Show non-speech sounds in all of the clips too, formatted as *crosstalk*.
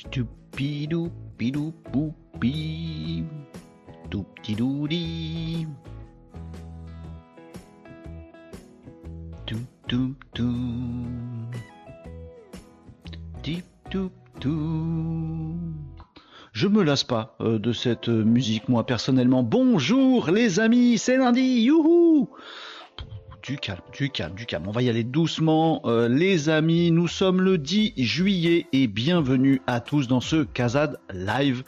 Stupidou, pidou, poupi. Tout petit doudi. Tout, tout. Je me lasse pas de cette musique, moi personnellement. Bonjour les amis, c'est lundi, youhou du calme, du calme, du calme. On va y aller doucement, euh, les amis. Nous sommes le 10 juillet et bienvenue à tous dans ce Kazad Live.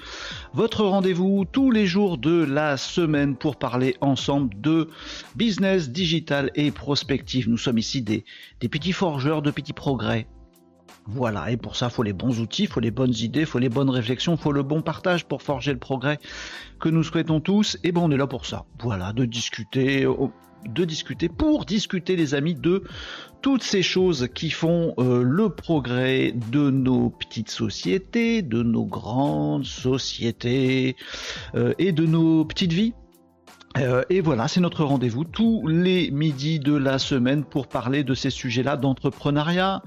Votre rendez-vous tous les jours de la semaine pour parler ensemble de business, digital et prospective. Nous sommes ici des, des petits forgeurs de petits progrès. Voilà, et pour ça, faut les bons outils, il faut les bonnes idées, faut les bonnes réflexions, faut le bon partage pour forger le progrès que nous souhaitons tous. Et bon, on est là pour ça. Voilà, de discuter de discuter, pour discuter les amis de toutes ces choses qui font euh, le progrès de nos petites sociétés, de nos grandes sociétés euh, et de nos petites vies. Euh, et voilà, c'est notre rendez-vous tous les midis de la semaine pour parler de ces sujets-là d'entrepreneuriat,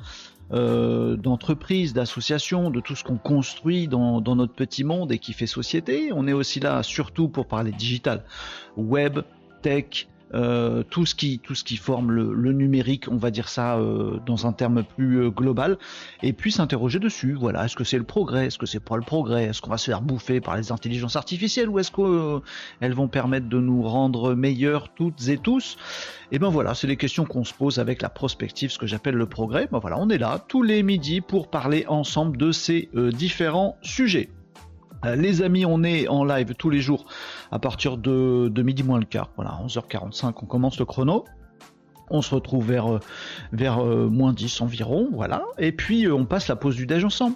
d'entreprise, d'association, de tout ce qu'on construit dans, dans, notre petit monde et qui fait société. On est aussi là surtout pour parler digital, web, tech, euh, tout ce qui tout ce qui forme le, numérique, on va dire ça euh, dans un terme plus euh, global, et puis s'interroger dessus. Voilà, est-ce que c'est le progrès, est-ce que c'est pas le progrès, est-ce qu'on va se faire bouffer par les intelligences artificielles ou est-ce qu'elles vont permettre de nous rendre meilleurs toutes et tous? Et eh ben voilà, c'est les questions qu'on se pose avec la prospective, ce que j'appelle le progrès. Ben voilà, on est là tous les midis pour parler ensemble de ces différents sujets. Euh, les amis, on est en live tous les jours à partir de, midi moins le quart. Voilà, 11h45, on commence le chrono. On se retrouve vers, euh, vers euh, moins 10 environ, voilà. Et puis on passe la pause du déj ensemble.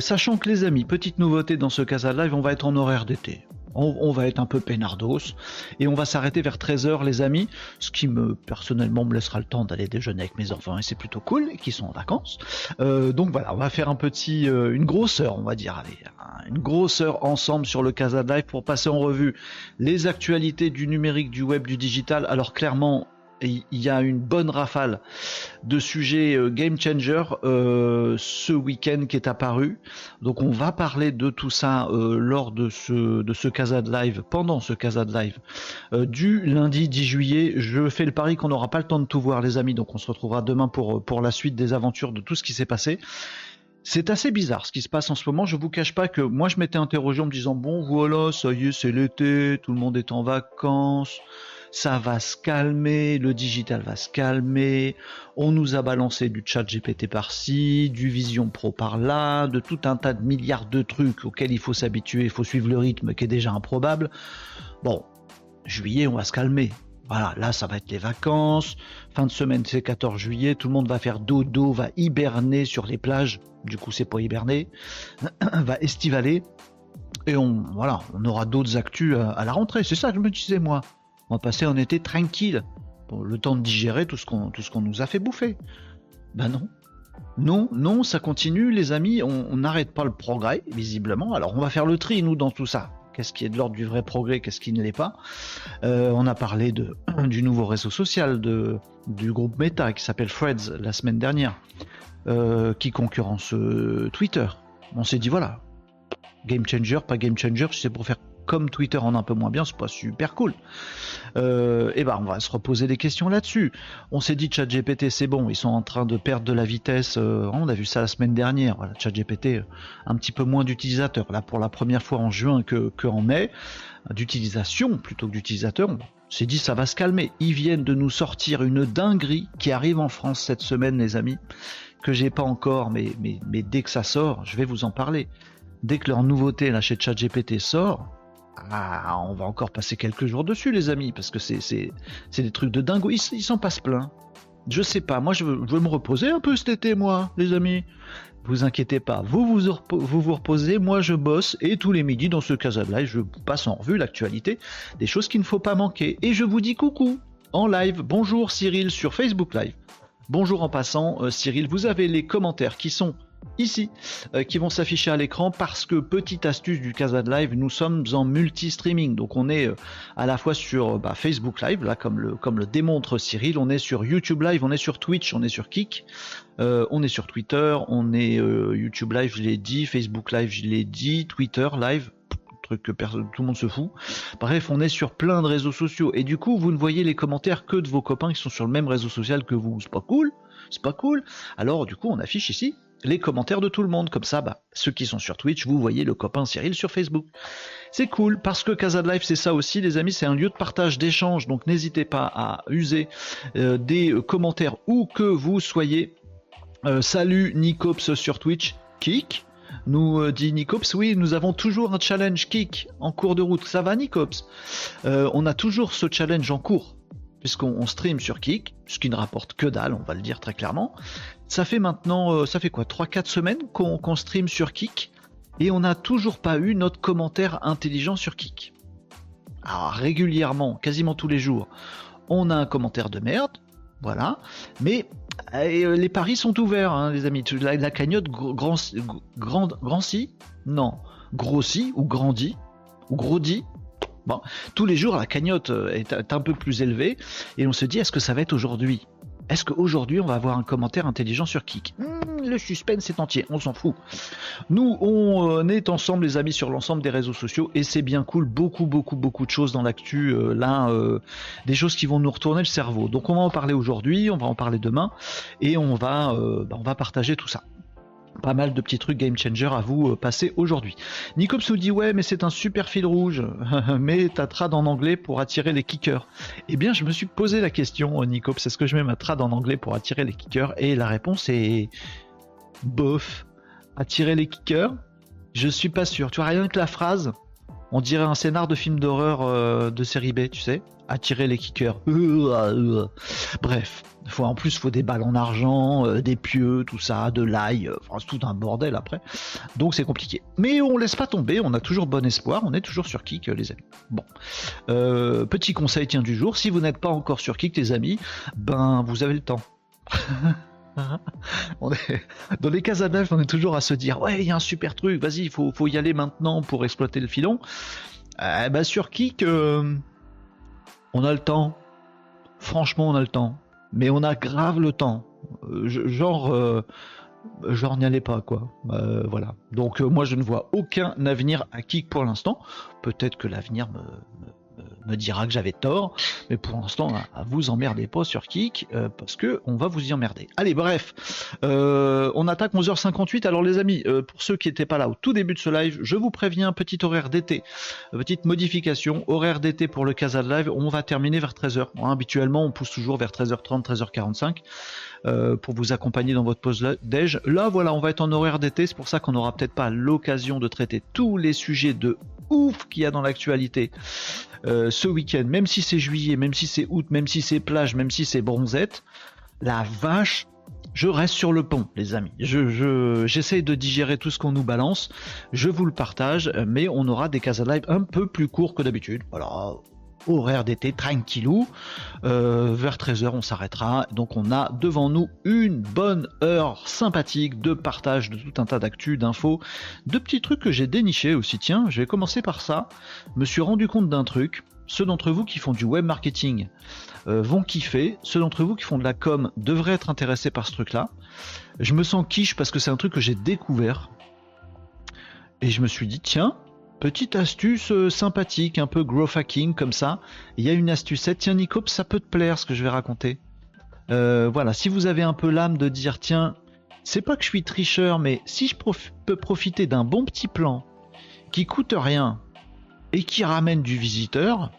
sachant que les amis, petite nouveauté dans ce cas live, on va être en horaire d'été on, va être un peu peinardos et on va s'arrêter vers 13h les amis, ce qui me personnellement me laissera le temps d'aller déjeuner avec mes enfants et c'est plutôt cool, qui sont en vacances. Euh, donc voilà, on va faire un petit, euh, une grosse heure, on va dire, allez, une grosse heure ensemble sur le Casa Live pour passer en revue les actualités du numérique, du web, du digital. Alors clairement, il y a une bonne rafale de sujets euh, game changer euh, ce week-end qui est apparu. Donc on va parler de tout ça euh, lors de ce de ce live, pendant ce Casa de live du lundi 10 juillet. Je fais le pari qu'on n'aura pas le temps de tout voir les amis, donc on se retrouvera demain pour la suite des aventures de tout ce qui s'est passé. C'est assez bizarre ce qui se passe en ce moment. Je vous cache pas que moi je m'étais interrogé en me disant bon voilà ça y est c'est l'été, tout le monde est en vacances ça va se calmer, le digital va se calmer, on nous a balancé du chat GPT par-ci, du Vision Pro par-là, de tout un tas de milliards de trucs auxquels il faut s'habituer, il faut suivre le rythme qui est déjà improbable. Bon, juillet, on va se calmer. Voilà, là, ça va être les vacances. Fin de semaine, c'est 14 juillet. Tout le monde va faire dodo, va hiberner sur les plages. Du coup, c'est pas hiberner. *clears throat* va estivaler. Et on, voilà, on aura d'autres actus à la rentrée. C'est ça que je me disais, moi on passer en été tranquille, le temps de digérer tout ce qu'on nous a fait bouffer. Ben non. Non, non, ça continue, les amis, on n'arrête pas le progrès, visiblement. Alors on va faire le tri, nous, dans tout ça. Qu'est-ce qui est de l'ordre du vrai progrès, qu'est-ce qui ne l'est pas? Euh, On a parlé *clears throat* du nouveau réseau social du groupe Meta qui s'appelle Threads la semaine dernière, euh, qui concurrence euh, Twitter. On s'est dit voilà, game changer, pas game changer, c'est pour faire comme Twitter en un peu moins bien, c'est pas super cool. Euh, et ben on va se reposer des questions là-dessus. On s'est dit ChatGPT c'est bon, ils sont en train de perdre de la vitesse. Euh, on a vu ça la semaine dernière. Voilà, ChatGPT euh, un petit peu moins d'utilisateurs là pour la première fois en juin que, mai d'utilisation plutôt que d'utilisateurs. On s'est dit ça va se calmer. Ils viennent de nous sortir une dinguerie qui arrive en France cette semaine, les amis, que j'ai pas encore, mais dès que ça sort, je vais vous en parler. Dès que leur nouveauté là chez ChatGPT sort, ah, on va encore passer quelques jours dessus, les amis, parce que c'est des trucs de dingo. Ils s'en passent plein. Je sais pas, moi je veux, me reposer un peu cet été, moi, les amis. Vous inquiétez pas, vous vous, reposez, moi je bosse, et tous les midis dans ce Casa Live, je passe en revue l'actualité, des choses qu'il ne faut pas manquer. Et je vous dis coucou, en live, bonjour Cyril sur Facebook Live. Bonjour en passant, euh, Cyril, vous avez les commentaires qui sont ici euh, qui vont s'afficher à l'écran parce que petite astuce du Casa de Live, nous sommes en multi-streaming. Donc on est euh, à la fois sur bah, Facebook Live, là comme le, comme le démontre Cyril, on est sur YouTube Live, on est sur Twitch, on est sur Kik, on est sur Twitter, on est YouTube Live, je l'ai dit, Facebook Live, je l'ai dit, Twitter Live, que personne, tout le monde se fout. Bref, on est sur plein de réseaux sociaux et du coup, vous ne voyez les commentaires que de vos copains qui sont sur le même réseau social que vous. C'est pas cool c'est pas cool. Alors du coup, on affiche ici les commentaires de tout le monde. Comme ça, bah, ceux qui sont sur Twitch, vous voyez le copain Cyril sur Facebook. C'est cool parce que Casa Life, c'est ça aussi, les amis, c'est un lieu de partage, d'échange. Donc n'hésitez pas à user euh, des commentaires où que vous soyez. Euh, salut Nicops sur Twitch, Kik. Nous euh, dit Nicops, oui, nous avons toujours un challenge Kik en cours de route. Ça va Nicops? On a toujours ce challenge en cours puisqu'on stream sur Kik, ce qui ne rapporte que dalle, on va le dire très clairement. Ça fait maintenant, euh, ça fait quoi, 3-4 semaines qu'on stream sur Kik, et on n'a toujours pas eu notre commentaire intelligent sur Kik. Alors régulièrement, quasiment tous les jours, on a un commentaire de merde, voilà, mais euh, les paris sont ouverts, hein, les amis. La, cagnotte grand, grand, Non. Grossit ou grandit? Ou grandit Bon, tous les jours, la cagnotte euh, est un peu plus élevée et on se dit est-ce que ça va être aujourd'hui? Est-ce qu'aujourd'hui on va avoir un commentaire intelligent sur Kik? Hmm, Le suspense est entier, on s'en fout. Nous, on euh, est ensemble, les amis, sur l'ensemble des réseaux sociaux et c'est bien cool. Beaucoup, beaucoup, beaucoup de choses dans l'actu. Euh, là, des choses qui vont nous retourner le cerveau. Donc, on va en parler aujourd'hui, on va en parler demain et on va, bah, on va partager tout ça pas mal de petits trucs game changer à vous euh, passer aujourd'hui. Nicops nous dit ouais mais c'est un super fil rouge, *laughs* mais ta trad en anglais pour attirer les kickers. Eh bien je me suis posé la question euh, Nicops, est-ce que je mets ma trad en anglais pour attirer les kickers? Et la réponse est bof. Attirer les kickers? Je suis pas sûr. Tu vois rien que la phrase, on dirait un scénar de film d'horreur euh, de série B, tu sais Attirer les kickers. *laughs* Bref, en plus, faut des balles en argent, euh, des pieux, tout ça, de l'ail, euh, enfin, c'est tout un bordel après. Donc c'est compliqué. Mais on laisse pas tomber, on a toujours bon espoir, on est toujours sur Kik, les amis. Bon. petit conseil tient du jour, si vous n'êtes pas encore sur Kik, les amis, ben vous avez le temps. *laughs* *laughs* Dans les cases à on est toujours à se dire ouais, il y a un super truc, vas-y, il faut, y aller maintenant pour exploiter le filon. Euh, bah, sur Kik, euh, on a le temps. Franchement, on a le temps. Mais on a grave le temps. Euh, genre, genre n'y allez pas, quoi. voilà. Donc, moi, je ne vois aucun avenir à Kik pour l'instant. Peut-être que l'avenir me dira que j'avais tort, mais pour l'instant, à vous emmerdez pas sur Kik, euh, parce que on va vous y emmerder. Allez, bref, euh, on attaque 11h58. Alors les amis, euh, pour ceux qui n'étaient pas là au tout début de ce live, je vous préviens, petit horaire d'été, petite modification, horaire d'été pour le Casa de Live, on va terminer vers 13h. habituellement, on pousse toujours vers 13h30, 13h45. pour vous accompagner dans votre pause déj. Là, voilà, on va être en horaire d'été, c'est pour ça qu'on n'aura peut-être pas l'occasion de traiter tous les sujets de ouf qu'il y a dans l'actualité ce week-end, même si c'est juillet, même si c'est août, même si c'est plage, même si c'est bronzette, la vache, je reste sur le pont, les amis. Je, j'essaye de digérer tout ce qu'on nous balance. Je vous le partage, mais on aura des cases live un peu plus courts que d'habitude. Voilà, horaire d'été tranquillou. Euh, vers 13h, on s'arrêtera. Donc, on a devant nous une bonne heure sympathique de partage de tout un tas d'actu, d'infos, de petits trucs que j'ai dénichés aussi. Tiens, je vais commencer par ça. Me suis rendu compte d'un truc. Ceux d'entre vous qui font du web marketing euh, vont kiffer. Ceux d'entre vous qui font de la com devraient être intéressés par ce truc-là. Je me sens quiche parce que c'est un truc que j'ai découvert. Et je me suis dit, tiens, Petite astuce euh, sympathique, un peu growth hacking comme ça. Il y a une astuce. Tiens Nico, ça peut te plaire ce que je vais raconter. Euh, voilà, si vous avez un peu l'âme de dire tiens, c'est pas que je suis tricheur, mais si je peux profiter d'un bon petit plan qui coûte rien et qui ramène du visiteur,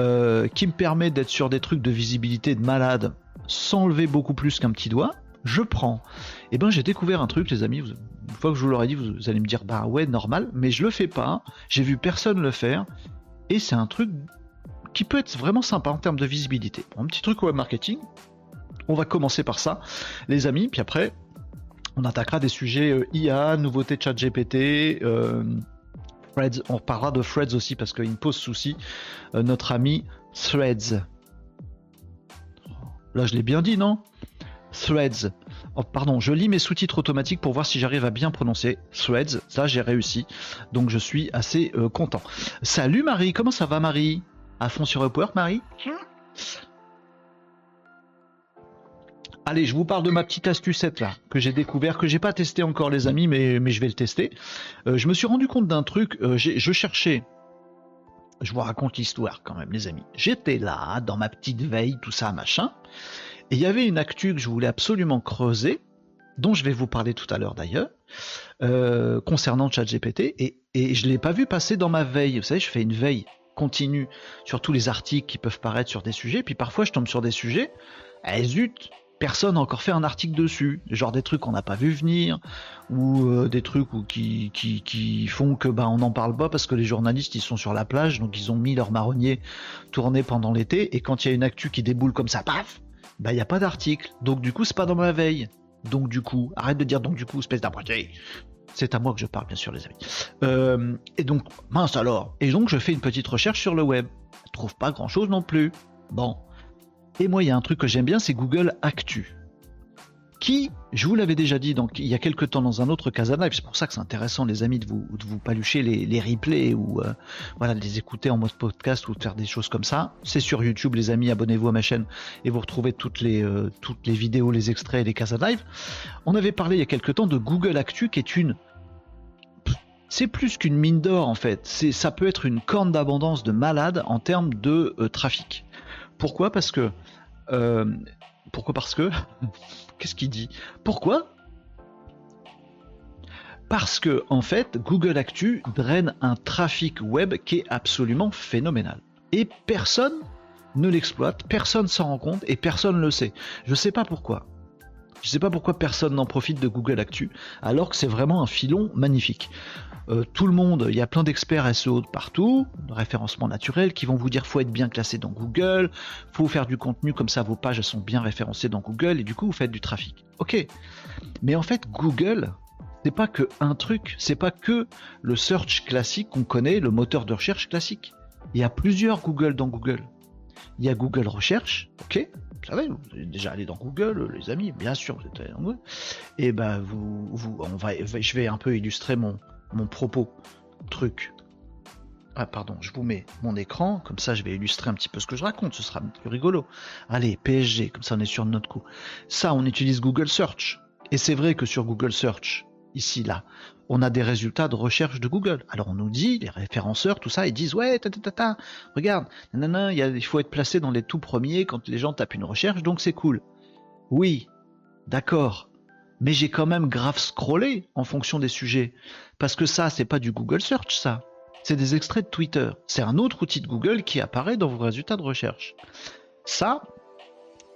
euh, qui me permet d'être sur des trucs de visibilité de malade sans lever beaucoup plus qu'un petit doigt, je prends. Et eh ben j'ai découvert un truc, les amis. Une fois que je vous l'aurai dit, vous, allez me dire bah ouais normal, mais je le fais pas. J'ai vu personne le faire, et c'est un truc qui peut être vraiment sympa en termes de visibilité. Un petit truc web marketing. On va commencer par ça, les amis, puis après on attaquera des sujets euh, IA, nouveautés chat GPT. Euh, Threads, on parlera de Threads aussi parce qu'il me pose souci. Euh, notre ami Threads. Là, je l'ai bien dit, non? Threads. Oh, pardon, je lis mes sous-titres automatiques pour voir si j'arrive à bien prononcer Threads. Ça, j'ai réussi. Donc, je suis assez euh, content. Salut Marie, comment ça va Marie? À fond sur Upwork, Marie? Allez, je vous parle de ma petite astucette là que j'ai découvert, que j'ai pas testé encore les amis, mais, mais je vais le tester. Euh, je me suis rendu compte d'un truc. Euh, je cherchais. Je vous raconte l'histoire quand même, les amis. J'étais là dans ma petite veille, tout ça, machin. Et il y avait une actu que je voulais absolument creuser, dont je vais vous parler tout à l'heure d'ailleurs, euh, concernant ChatGPT, et, et je l'ai pas vu passer dans ma veille. Vous savez, je fais une veille continue sur tous les articles qui peuvent paraître sur des sujets, puis parfois je tombe sur des sujets, eh zut, personne n'a encore fait un article dessus, genre des trucs qu'on n'a pas vu venir, ou euh, des trucs qui, qui, qui, font que bah, on n'en parle pas parce que les journalistes ils sont sur la plage, donc ils ont mis leur marronnier tourné pendant l'été, et quand il y a une actu qui déboule comme ça, paf, bah il n'y a pas d'article. Donc du coup, c'est pas dans ma veille. Donc du coup, arrête de dire donc du coup, espèce d'abruti. C'est à moi que je parle, bien sûr, les amis. Euh, et donc, mince alors. Et donc, je fais une petite recherche sur le web. Je trouve pas grand chose non plus. Bon. Et moi, il y a un truc que j'aime bien, c'est Google Actu qui, je vous l'avais déjà dit il y a quelques temps dans un autre Casana, c'est pour ça que c'est intéressant les amis de vous, de vous palucher les, replays ou euh, voilà, de les écouter en mode podcast ou de faire des choses comme ça. C'est sur YouTube les amis, abonnez-vous à ma chaîne et vous retrouvez toutes les, euh, les vidéos, les extraits et les Casa. On avait parlé il y a quelques temps de Google Actu qui est une c'est plus qu'une mine d'or en fait. Ça peut être une corne d'abondance de malade en termes de euh, trafic. Pourquoi Parce que pourquoi Parce que *laughs* Qu'est-ce qu'il dit Pourquoi Parce que en fait, Google Actu draine un trafic web qui est absolument phénoménal. Et personne ne l'exploite, personne s'en rend compte et personne ne le sait. Je ne sais pas pourquoi. Je ne sais pas pourquoi personne n'en profite de Google Actu, alors que c'est vraiment un filon magnifique. Euh, tout le monde, il y a plein d'experts SEO partout, de référencement naturel, qui vont vous dire faut être bien classé dans Google, faut faire du contenu comme ça, vos pages sont bien référencées dans Google et du coup vous faites du trafic. Ok, mais en fait Google, c'est pas que un truc, c'est pas que le search classique qu'on connaît, le moteur de recherche classique. Il y a plusieurs Google dans Google. Il y a Google Recherche, ok, vous savez, vous êtes déjà allé dans Google, les amis, bien sûr, vous êtes allé dans Google. Et ben vous, vous, on va, je vais un peu illustrer mon, mon propos, truc. Ah pardon, je vous mets mon écran, comme ça je vais illustrer un petit peu ce que je raconte, ce sera plus rigolo. Allez, PSG, comme ça on est sur notre coup. Ça, on utilise Google Search. Et c'est vrai que sur Google Search, ici, là, on a des résultats de recherche de Google. Alors on nous dit, les référenceurs, tout ça, ils disent, ouais, ta, ta, ta, regarde, il faut être placé dans les tout premiers quand les gens tapent une recherche, donc c'est cool. Oui, d'accord, mais j'ai quand même grave scrollé en fonction des sujets. Parce que ça, c'est pas du Google Search, ça. C'est des extraits de Twitter. C'est un autre outil de Google qui apparaît dans vos résultats de recherche. Ça,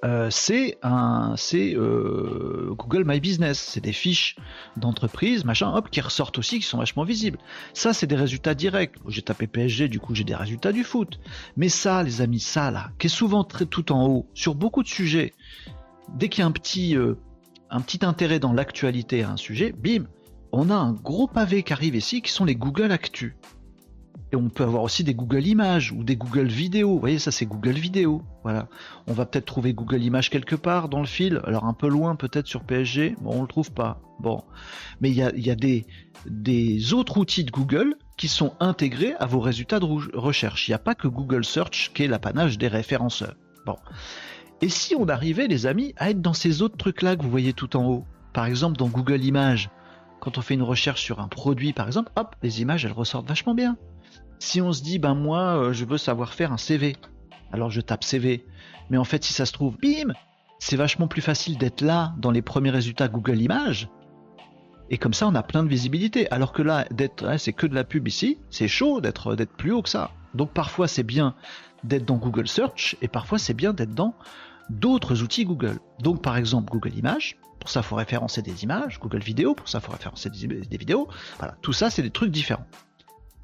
euh, c'est euh, Google My Business. C'est des fiches d'entreprise, machin, hop, qui ressortent aussi, qui sont vachement visibles. Ça, c'est des résultats directs. J'ai tapé PSG, du coup, j'ai des résultats du foot. Mais ça, les amis, ça là, qui est souvent très tout en haut sur beaucoup de sujets. Dès qu'il y a un petit euh, un petit intérêt dans l'actualité à un sujet, bim, on a un gros pavé qui arrive ici qui sont les Google Actu. Et on peut avoir aussi des Google Images ou des Google Vidéo. Vous voyez, ça c'est Google Vidéo. Voilà. On va peut-être trouver Google Images quelque part dans le fil. Alors un peu loin peut-être sur PSG. Bon, on le trouve pas. Bon. Mais il y a, des, des autres outils de Google qui sont intégrés à vos résultats de recherche. Il n'y a pas que Google Search qui est l'apanage des référenceurs. Bon. Et si on arrivait, les amis, à être dans ces autres trucs-là que vous voyez tout en haut, par exemple dans Google Images, quand on fait une recherche sur un produit, par exemple, hop, les images, elles ressortent vachement bien. Si on se dit, ben moi, euh, je veux savoir faire un CV, alors je tape CV. Mais en fait, si ça se trouve, bim, c'est vachement plus facile d'être là dans les premiers résultats Google Images. Et comme ça, on a plein de visibilité. Alors que là, d'être, c'est que de la pub ici, c'est chaud d'être, d'être plus haut que ça. Donc parfois, c'est bien d'être dans Google Search et parfois, c'est bien d'être dans d'autres outils Google. Donc par exemple Google Images, pour ça il faut référencer des images, Google Vidéo, pour ça il faut référencer des, vidéos. Voilà, tout ça c'est des trucs différents.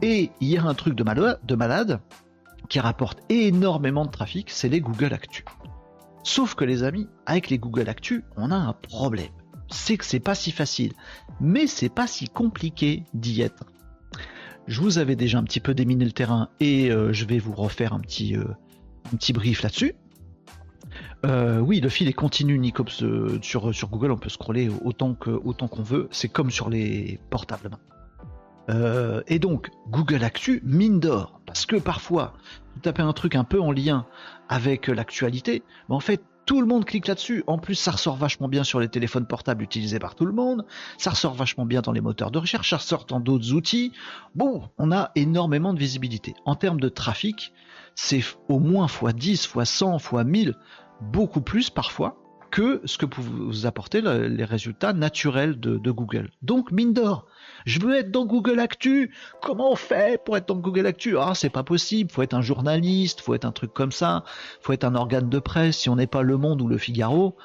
Et il y a un truc de malade, de malade qui rapporte énormément de trafic, c'est les Google Actu. Sauf que les amis, avec les Google Actu, on a un problème. C'est que c'est pas si facile, mais c'est pas si compliqué d'y être. Je vous avais déjà un petit peu déminé le terrain et euh, je vais vous refaire un petit, euh, un petit brief là-dessus. Euh, oui, le fil est continu, Nicops, sur, sur Google, on peut scroller autant qu'on autant qu'on veut, c'est comme sur les portables. Euh, et donc, Google Actu, mine d'or, parce que parfois, vous tapez un truc un peu en lien avec l'actualité, mais en fait, tout le monde clique là-dessus. En plus, ça ressort vachement bien sur les téléphones portables utilisés par tout le monde. Ça ressort vachement bien dans les moteurs de recherche. Ça ressort dans d'autres outils. Bon, on a énormément de visibilité. En termes de trafic, c'est au moins x10, x100, x1000, beaucoup plus parfois que ce que vous apporter les résultats naturels de, Google. Donc, mine d'or, je veux être dans Google Actu. Comment on fait pour être dans Google Actu? Ah, c'est pas possible. Faut être un journaliste, faut être un truc comme ça. Faut être un organe de presse. Si on n'est pas Le Monde ou Le Figaro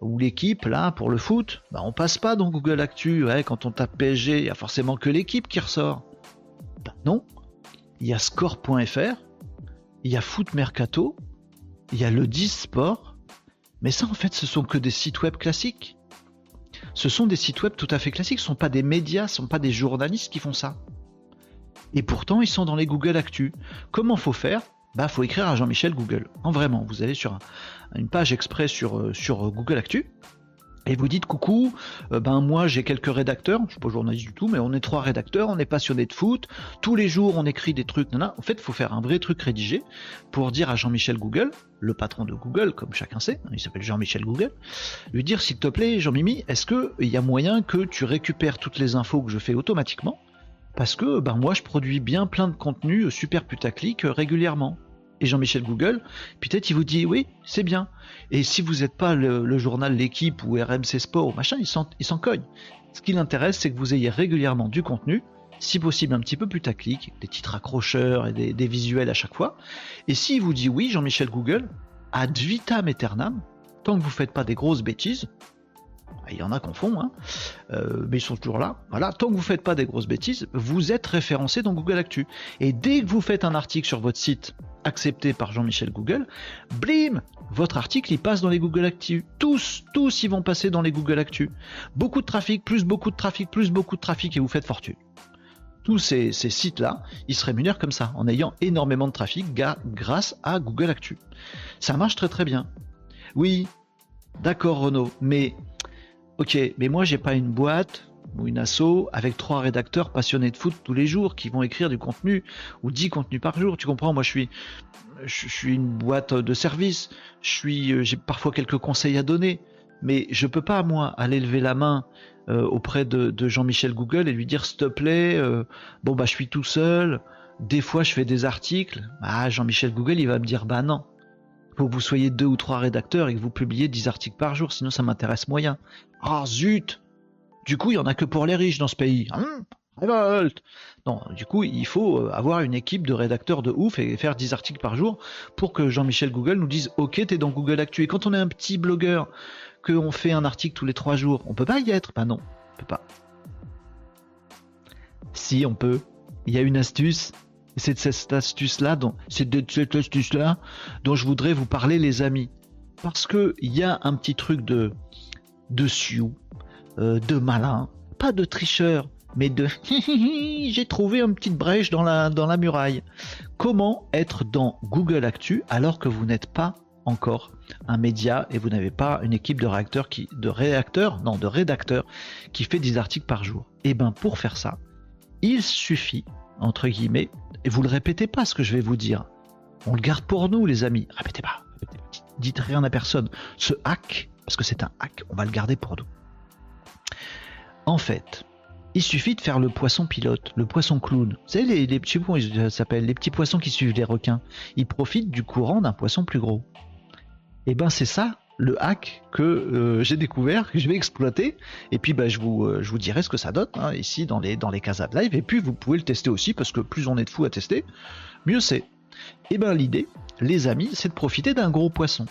ou l'équipe là pour le foot, bah on passe pas dans Google Actu. Quand on tape PSG, il y a forcément que l'équipe qui ressort. Bah non. Il y a score.fr, il y a Foot Mercato, il y a le 10 Sport. Mais ça, en fait, ce sont que des sites web classiques ce sont des sites web tout à fait classiques, ce ne sont pas des médias, ce ne sont pas des journalistes qui font ça. Et pourtant, ils sont dans les Google Actu. Comment faut faire? Bah, faut écrire à Jean-Michel Google. En vraiment, vous allez sur une page exprès sur, euh, sur Google Actu et vous dites coucou, euh, ben moi j'ai quelques rédacteurs, je suis pas journaliste du tout, mais on est trois rédacteurs, on est passionnés de foot, tous les jours on écrit des trucs, non, en fait il faut faire un vrai truc rédigé pour dire à Jean-Michel Google, le patron de Google, comme chacun sait, il s'appelle Jean-Michel Google, lui dire s'il te plaît Jean-Mimi, est-ce qu'il y a moyen que tu récupères toutes les infos que je fais automatiquement? Parce que ben moi je produis bien plein de contenu super putaclic euh, régulièrement et Jean-Michel Google, peut-être il vous dit oui, c'est bien. Et si vous n'êtes pas le, journal L'équipe ou RMC Sport ou machin, il s'en cogne. Ce qui l'intéresse, c'est que vous ayez régulièrement du contenu, si possible un petit peu putaclic, des titres accrocheurs et des, visuels à chaque fois. Et s'il vous dit oui, Jean-Michel Google, ad vitam aeternam, tant que vous ne faites pas des grosses bêtises, il y en a qu'on font, hein. euh, mais ils sont toujours là. Voilà, tant que vous ne faites pas des grosses bêtises, vous êtes référencé dans Google Actu. Et dès que vous faites un article sur votre site accepté par Jean-Michel Google, blim, votre article il passe dans les Google Actu. Tous, tous ils vont passer dans les Google Actu. Beaucoup de trafic, plus beaucoup de trafic, plus beaucoup de trafic et vous faites fortune. Tous ces, sites-là, ils se rémunèrent comme ça, en ayant énormément de trafic grâce à Google Actu. Ça marche très très bien. Oui, d'accord Renaud, mais Ok, mais moi j'ai pas une boîte ou une asso avec trois rédacteurs passionnés de foot tous les jours qui vont écrire du contenu ou dix contenus par jour. Tu comprends? Moi je suis, une boîte de service. Je suis, euh, j'ai parfois quelques conseils à donner, mais je peux pas moi aller lever la main euh, auprès de, Jean-Michel Google et lui dire s'il te plaît, euh, bon bah je suis tout seul. Des fois je fais des articles. Ah Jean-Michel Google il va me dire bah non faut que vous soyez deux ou trois rédacteurs et que vous publiez 10 articles par jour, sinon ça m'intéresse moyen. Ah zut Du coup, il y en a que pour les riches dans ce pays. Hein? Révolte Non, du coup, il faut euh, avoir une équipe de rédacteurs de ouf et faire 10 articles par jour pour que Jean-Michel Google nous dise Ok, t'es dans Google Actu. Et quand on est un petit blogueur, qu'on fait un article tous les trois jours, on peut pas y être? Bah non, on peut pas. Si, on peut. Il y a une astuce, c'est de cette astuce-là, cette astuce-là dont je voudrais vous parler, les amis. Parce que il y a un petit truc de de sioux, euh, de malin, pas de tricheur, mais de *laughs* j'ai trouvé une petite brèche dans la dans la muraille. Comment être dans Google Actu alors que vous n'êtes pas encore un média et vous n'avez pas une équipe de réacteurs qui de réacteurs non de rédacteurs qui fait des articles par jour? Et eh ben pour faire ça, il suffit entre guillemets et vous le répétez pas ce que je vais vous dire. On le garde pour nous, les amis. Répétez pas. Dites rien à personne. Ce hack, parce que c'est un hack, on va le garder pour nous. En fait, il suffit de faire le poisson pilote, le poisson clown. Vous savez, les, petits poissons, s'appellent les petits poissons qui suivent les requins. Ils profitent du courant d'un poisson plus gros. Et eh ben c'est ça le hack que euh, j'ai découvert, que je vais exploiter, et puis bah, je, vous, euh, je vous dirai ce que ça donne hein, ici dans les, dans les casas de live, et puis vous pouvez le tester aussi, parce que plus on est de fous à tester, mieux c'est. Et eh ben l'idée, les amis, c'est de profiter d'un gros poisson.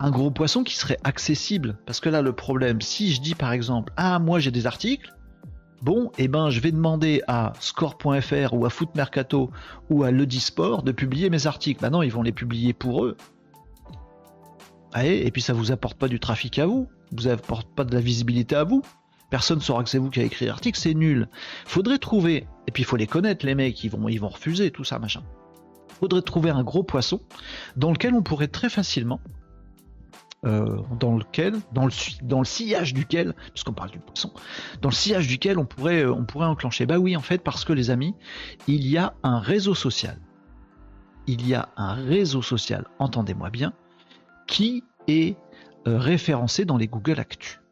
Un gros poisson qui serait accessible, parce que là le problème, si je dis par exemple, ah moi j'ai des articles, bon, et eh ben je vais demander à score.fr ou à Foot Mercato ou à Sport de publier mes articles. Maintenant, ils vont les publier pour eux, et puis ça vous apporte pas du trafic à vous, vous apporte pas de la visibilité à vous. Personne ne saura que c'est vous qui avez écrit l'article, c'est nul. Faudrait trouver, et puis il faut les connaître les mecs, ils vont, ils vont refuser tout ça machin. Faudrait trouver un gros poisson dans lequel on pourrait très facilement euh, dans lequel, dans le, dans le sillage duquel, puisqu'on parle du poisson, dans le sillage duquel on pourrait, on pourrait enclencher. Bah oui, en fait, parce que les amis, il y a un réseau social. Il y a un réseau social, entendez-moi bien, qui est référencé dans les Google Actu.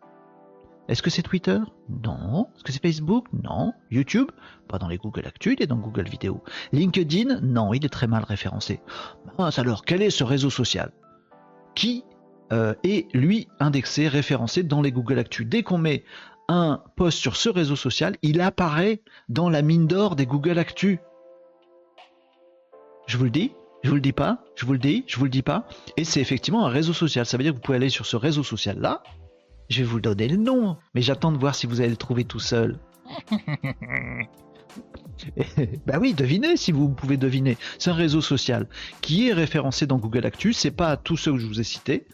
Est-ce que c'est Twitter? Non. Est-ce que c'est Facebook? Non. YouTube? Pas dans les Google Actu, il est dans Google Vidéo. LinkedIn? Non, il est très mal référencé. alors, quel est ce réseau social? Qui euh, est, lui, indexé, référencé dans les Google Actu? Dès qu'on met un post sur ce réseau social, il apparaît dans la mine d'or des Google Actu. Je vous le dis, je vous le dis pas, je vous le dis, je vous le dis pas. Et c'est effectivement un réseau social. Ça veut dire que vous pouvez aller sur ce réseau social là, je vais vous donner le nom, mais j'attends de voir si vous allez le trouver tout seul. *laughs* *laughs* bah oui, devinez si vous pouvez deviner. C'est un réseau social qui est référencé dans Google Actu. C'est pas tous ceux que je vous ai cités,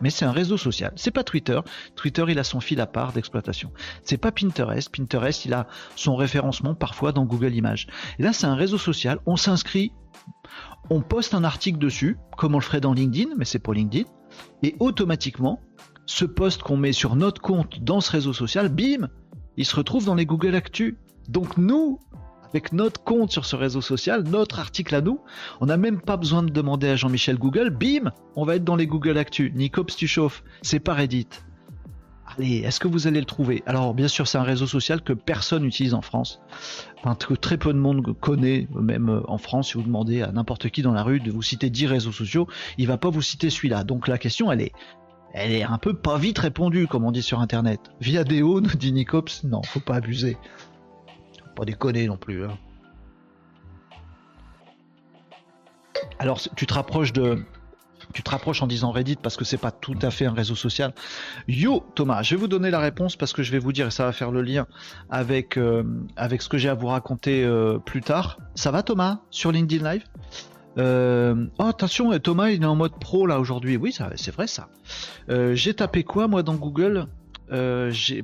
mais c'est un réseau social. C'est pas Twitter. Twitter, il a son fil à part d'exploitation. C'est pas Pinterest. Pinterest, il a son référencement parfois dans Google Images. Et là, c'est un réseau social. On s'inscrit, on poste un article dessus, comme on le ferait dans LinkedIn, mais c'est pour LinkedIn. Et automatiquement, ce post qu'on met sur notre compte dans ce réseau social, bim, il se retrouve dans les Google Actu. Donc nous, avec notre compte sur ce réseau social, notre article à nous, on n'a même pas besoin de demander à Jean-Michel Google, bim, on va être dans les Google Actu. Nicops, tu chauffes, c'est pas Reddit. Allez, est-ce que vous allez le trouver? Alors bien sûr, c'est un réseau social que personne n'utilise en France, enfin, que très peu de monde connaît, même euh, en France. Si vous demandez à n'importe qui dans la rue de vous citer 10 réseaux sociaux, il va pas vous citer celui-là. Donc la question, elle est elle est un peu pas vite répondue, comme on dit sur internet. Via Déo, nous dit Nicops, non, faut pas abuser. Pas déconner non plus. Hein. Alors, tu te rapproches de. Tu te rapproches en disant Reddit parce que c'est pas tout à fait un réseau social. Yo Thomas, je vais vous donner la réponse parce que je vais vous dire et ça va faire le lien avec, euh, ce que j'ai à vous raconter euh, plus tard. Ça va Thomas sur LinkedIn Live? Euh, oh, attention, Thomas, il est en mode pro là aujourd'hui. Oui, c'est vrai ça. J'ai tapé quoi moi dans Google?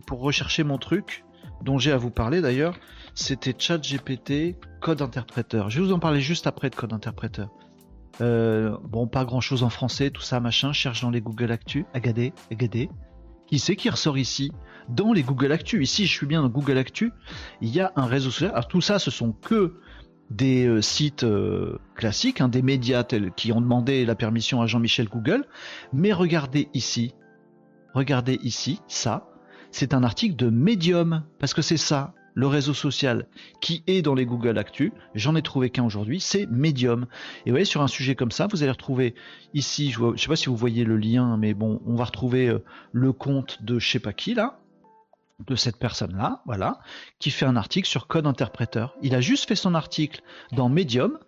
Pour rechercher mon truc dont j'ai à vous parler d'ailleurs. C'était ChatGPT code interpréteur. Je vais vous en parler juste après de code interpréteur. bon, pas grand chose en français, tout ça, machin. Cherche dans les Google Actu. Agadé, agadé. Qui c'est qui ressort ici? Dans les Google Actu. Ici, je suis bien dans Google Actu. Il y a un réseau social. Alors tout ça, ce sont que des euh, sites euh, classiques, hein, des médias qui ont demandé la permission à Jean-Michel Google. Mais regardez ici, regardez ici, ça, c'est un article de Medium, parce que c'est ça, le réseau social qui est dans les Google Actu. J'en ai trouvé qu'un aujourd'hui, c'est Medium. Et vous voyez, sur un sujet comme ça, vous allez retrouver ici, je ne sais pas si vous voyez le lien, mais bon, on va retrouver euh, le compte de je sais pas qui là, de cette personne-là, voilà, qui fait un article sur code interpréteur. Il a juste fait son article dans Medium,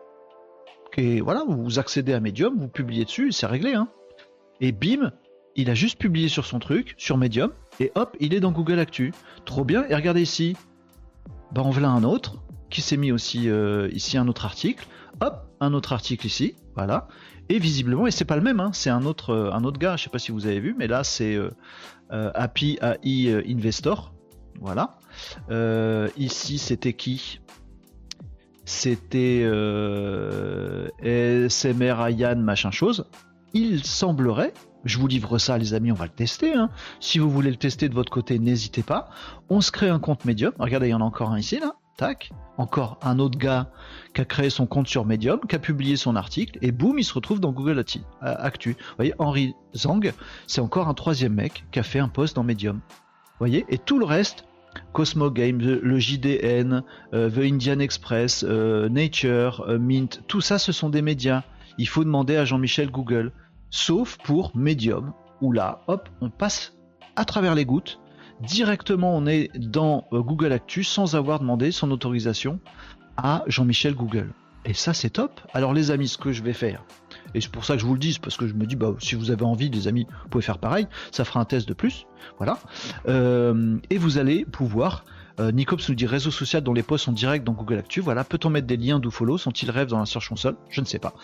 et voilà, vous accédez à Medium, vous publiez dessus, c'est réglé, hein. Et bim, il a juste publié sur son truc, sur Medium, et hop, il est dans Google Actu. Trop bien, et regardez ici, ben on voilà un autre, qui s'est mis aussi euh, ici un autre article, hop, un autre article ici, voilà, et visiblement, et c'est pas le même, hein, c'est un autre, euh, un autre gars, je sais pas si vous avez vu, mais là c'est euh, Happy AI Investor. Voilà. Ici, c'était qui? C'était SMR Ayan, machin chose. Il semblerait, je vous livre ça, les amis, on va le tester. Hein. Si vous voulez le tester de votre côté, n'hésitez pas. On se crée un compte Medium. Regardez, il y en a encore un ici, là. Tac. Encore un autre gars qui a créé son compte sur Medium, qui a publié son article, et boum, il se retrouve dans Google Actu. Vous voyez, Henri Zhang, c'est encore un troisième mec qui a fait un post dans Medium. Vous voyez, et tout le reste, Cosmo Games, le JDN, euh, The Indian Express, euh, Nature, euh, Mint, tout ça, ce sont des médias. Il faut demander à Jean-Michel Google, sauf pour Medium, où là, hop, on passe à travers les gouttes. Directement, on est dans Google Actu sans avoir demandé son autorisation à Jean-Michel Google. Et ça, c'est top. Alors, les amis, ce que je vais faire, et c'est pour ça que je vous le dis, parce que je me dis, bah, si vous avez envie, les amis, vous pouvez faire pareil. Ça fera un test de plus. Voilà. Euh, et vous allez pouvoir. Euh, Nicops nous dit réseau social dont les posts sont directs dans Google Actu. Voilà, peut-on mettre des liens d'où follow? Sont-ils rêves dans la Search Console? Je ne sais pas.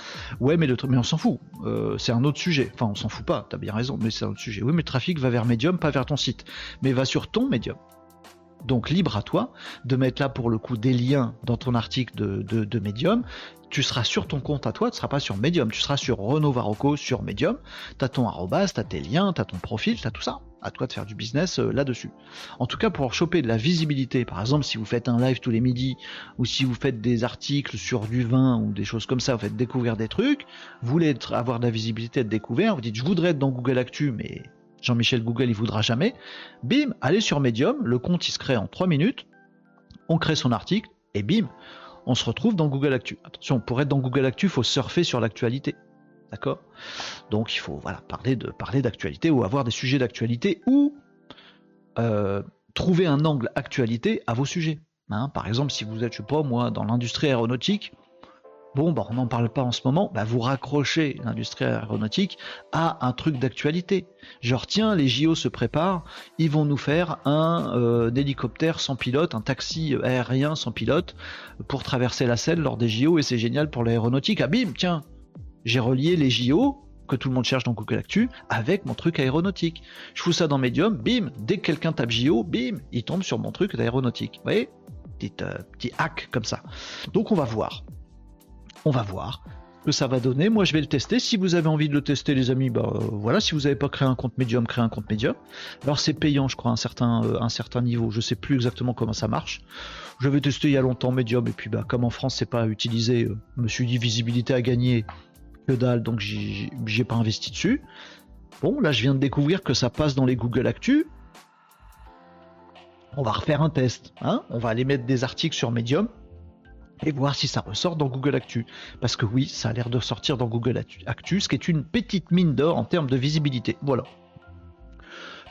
Ouais, mais on s'en fout. Euh, c'est un autre sujet. Enfin, on s'en fout pas. T'as bien raison, mais c'est un autre sujet. Oui, mais le trafic va vers Medium, pas vers ton site, mais va sur ton Medium. Donc libre à toi de mettre là pour le coup des liens dans ton article de, de, Medium. Tu seras sur ton compte à toi, tu ne seras pas sur Medium, tu seras sur Renault Varocco sur Medium. Tu as ton arrobas, tu as tes liens, tu as ton profil, tu as tout ça. À toi de faire du business euh, là-dessus. En tout cas, pour choper de la visibilité, par exemple, si vous faites un live tous les midis, ou si vous faites des articles sur du vin ou des choses comme ça, vous faites découvrir des trucs, vous voulez avoir de la visibilité, être découvert, vous dites je voudrais être dans Google Actu, mais Jean-Michel Google il voudra jamais. Bim, allez sur Medium, le compte il se crée en 3 minutes, on crée son article et bim, on se retrouve dans Google Actu. Attention, pour être dans Google Actu, il faut surfer sur l'actualité. D'accord? Donc il faut voilà, parler de parler d'actualité ou avoir des sujets d'actualité ou euh, trouver un angle actualité à vos sujets. Hein. par exemple, si vous êtes, je sais pas moi, dans l'industrie aéronautique, bon, bah, on n'en parle pas en ce moment, bah, vous raccrochez l'industrie aéronautique à un truc d'actualité. Genre, tiens, les JO se préparent, ils vont nous faire un, euh, hélicoptère sans pilote, un taxi aérien sans pilote pour traverser la Seine lors des JO et c'est génial pour l'aéronautique. Ah bim, tiens, j'ai relié les JO que tout le monde cherche dans Google Actu avec mon truc aéronautique. Je fous ça dans Medium, bim, dès que quelqu'un tape JO, bim, il tombe sur mon truc d'aéronautique. Vous voyez? Euh, petit hack comme ça. Donc on va voir. On va voir que ça va donner. Moi, je vais le tester. Si vous avez envie de le tester, les amis, bah euh, voilà. Si vous n'avez pas créé un compte Medium, créez un compte Medium. Alors, c'est payant, je crois, un certain, euh, niveau. Je sais plus exactement comment ça marche. Je vais tester il y a longtemps Medium, et puis, bah, comme en France, c'est pas utilisé, euh, je me suis dit visibilité à gagner, que dalle, donc j'ai pas investi dessus. Bon, là, je viens de découvrir que ça passe dans les Google Actu. On va refaire un test. Hein on va aller mettre des articles sur Medium et voir si ça ressort dans Google Actu. Parce que oui, ça a l'air de sortir dans Google Actu, ce qui est une petite mine d'or en termes de visibilité. Voilà.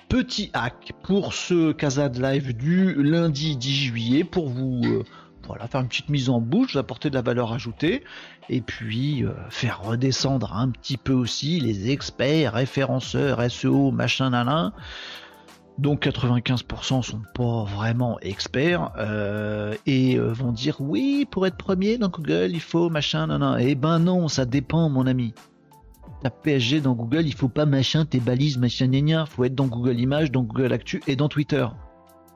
Petit hack pour ce Casad Live du lundi 10 juillet pour vous euh, voilà, faire une petite mise en bouche, apporter de la valeur ajoutée et puis euh, faire redescendre un petit peu aussi les experts, référenceurs, SEO, machin, nanan donc 95% sont pas vraiment experts euh, et euh, vont dire oui pour être premier dans Google il faut machin non non eh ben non ça dépend mon ami. La PSG dans Google il faut pas machin tes balises machin Il faut être dans Google Images dans Google Actu et dans Twitter.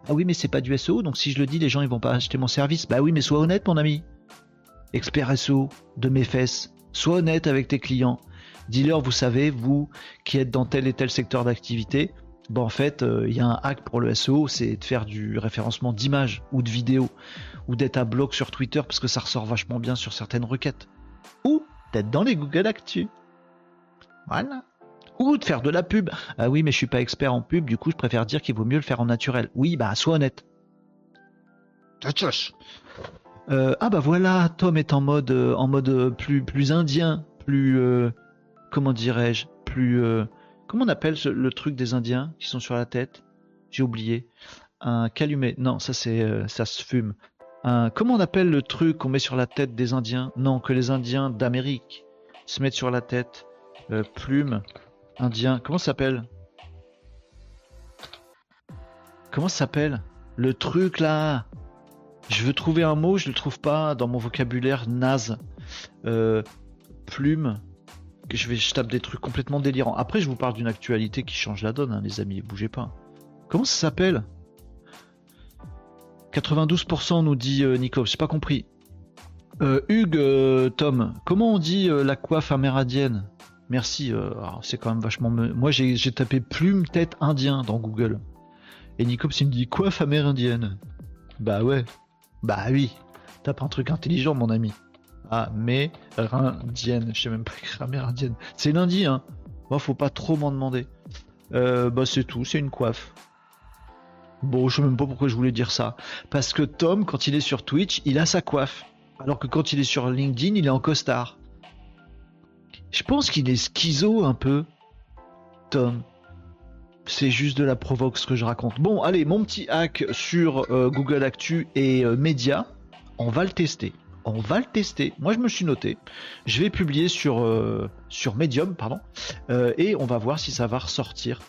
Ah oui mais c'est pas du SEO donc si je le dis les gens ils vont pas acheter mon service. Bah oui mais sois honnête mon ami. Expert SEO de mes fesses sois honnête avec tes clients. Dis-leur vous savez vous qui êtes dans tel et tel secteur d'activité Bon, en fait, il euh, y a un hack pour le SEO, c'est de faire du référencement d'images ou de vidéos, ou d'être à bloc sur Twitter parce que ça ressort vachement bien sur certaines requêtes, ou d'être dans les Google Actu. Voilà. Ou de faire de la pub. Ah oui, mais je suis pas expert en pub, du coup, je préfère dire qu'il vaut mieux le faire en naturel. Oui, bah, sois honnête. Euh, ah bah voilà, Tom est en mode, euh, en mode plus, plus indien, plus, comment dirais-je, plus Comment on appelle le truc des Indiens qui sont sur la tête? J'ai oublié. Un calumet. Non, ça c'est euh, ça se fume. Comment on appelle le truc qu'on met sur la tête des Indiens? Non, que les Indiens d'Amérique se mettent sur la tête. Euh, plume. Indien. Comment ça s'appelle? Comment ça s'appelle? Le truc là? Je veux trouver un mot, je le trouve pas dans mon vocabulaire naze. Euh, plume je vais tape des trucs complètement délirants. Après, je vous parle d'une actualité qui change la donne, hein, les amis, bougez pas. Comment ça s'appelle? 92% nous dit euh, Nico, j'ai pas compris. Euh, Hugues, euh, Tom, comment on dit la coiffe amérindienne? Merci, c'est quand même vachement. Moi j'ai tapé plume tête indien dans Google. Et Nico il me dit coiffe amérindienne. Bah ouais. Bah oui. Tape un truc intelligent, mon ami amérindienne. Je sais même pas écrire amérindienne. C'est lundi, hein. Moi, faut pas trop m'en demander. Euh, bah, c'est tout, c'est une coiffe. Bon, je sais même pas pourquoi je voulais dire ça. Parce que Tom, quand il est sur Twitch, il a sa coiffe. Alors que quand il est sur LinkedIn, il est en costard. Je pense qu'il est schizo un peu. Tom. C'est juste de la provoque ce que je raconte. Bon, allez, mon petit hack sur euh, Google Actu et euh, Média, on va le tester on va le tester. Moi, je me suis noté. Je vais publier sur, euh, Medium, pardon, euh, et on va voir si ça va ressortir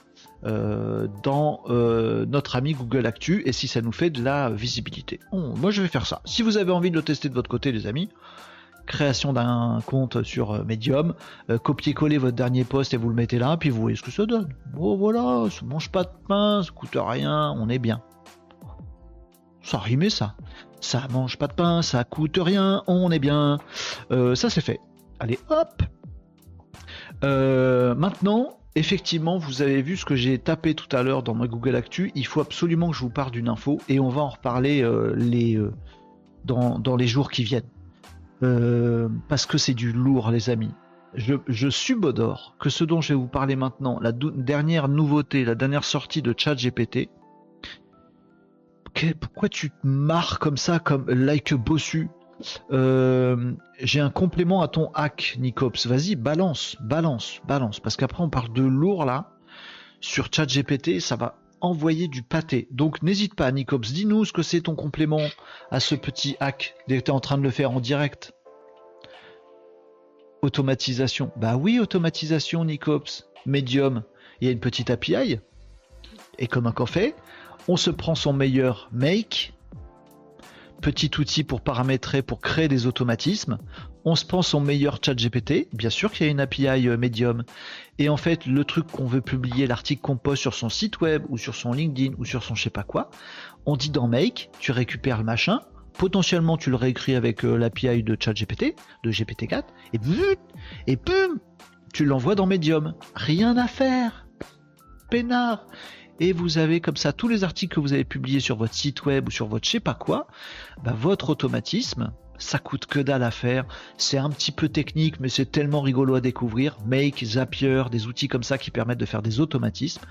euh, dans notre ami Google Actu et si ça nous fait de la visibilité. moi, je vais faire ça. Si vous avez envie de le tester de votre côté, les amis, création d'un compte sur Medium, copier-coller votre dernier post et vous le mettez là, puis vous voyez ce que ça donne. Bon, voilà, ça mange pas de pain, ça coûte rien, on est bien. ça rimait ça. Ça mange pas de pain, ça coûte rien, on est bien. Euh, ça c'est fait. Allez, hop. Euh, maintenant, effectivement, vous avez vu ce que j'ai tapé tout à l'heure dans ma Google Actu. Il faut absolument que je vous parle d'une info et on va en reparler euh, dans, les jours qui viennent. parce que c'est du lourd, les amis. Je, je, subodore que ce dont je vais vous parler maintenant, la dernière nouveauté, la dernière sortie de ChatGPT, pourquoi tu te marres comme ça, comme like bossu euh, J'ai un complément à ton hack, Nicops. Vas-y, balance, balance, balance. Parce qu'après, on parle de lourd là. Sur ChatGPT, ça va envoyer du pâté. Donc n'hésite pas, Nicops. Dis-nous ce que c'est ton complément à ce petit hack. Tu es en train de le faire en direct. Automatisation. Bah oui, automatisation, Nicops. Medium. Il y a une petite API. Et comme un café, on se prend son meilleur make, petit outil pour paramétrer, pour créer des automatismes. On se prend son meilleur chat GPT, bien sûr qu'il y a une API euh, Medium. Et en fait, le truc qu'on veut publier, l'article qu'on poste sur son site web ou sur son LinkedIn ou sur son je sais pas quoi, on dit dans Make, tu récupères le machin, potentiellement tu le réécris avec euh, l'API de ChatGPT, de GPT-4, et et boum, tu l'envoies dans Medium. Rien à faire. Peinard et vous avez comme ça tous les articles que vous avez publiés sur votre site web ou sur votre je sais pas quoi, bah, votre automatisme, ça coûte que dalle à faire, c'est un petit peu technique mais c'est tellement rigolo à découvrir, Make, Zapier, des outils comme ça qui permettent de faire des automatismes.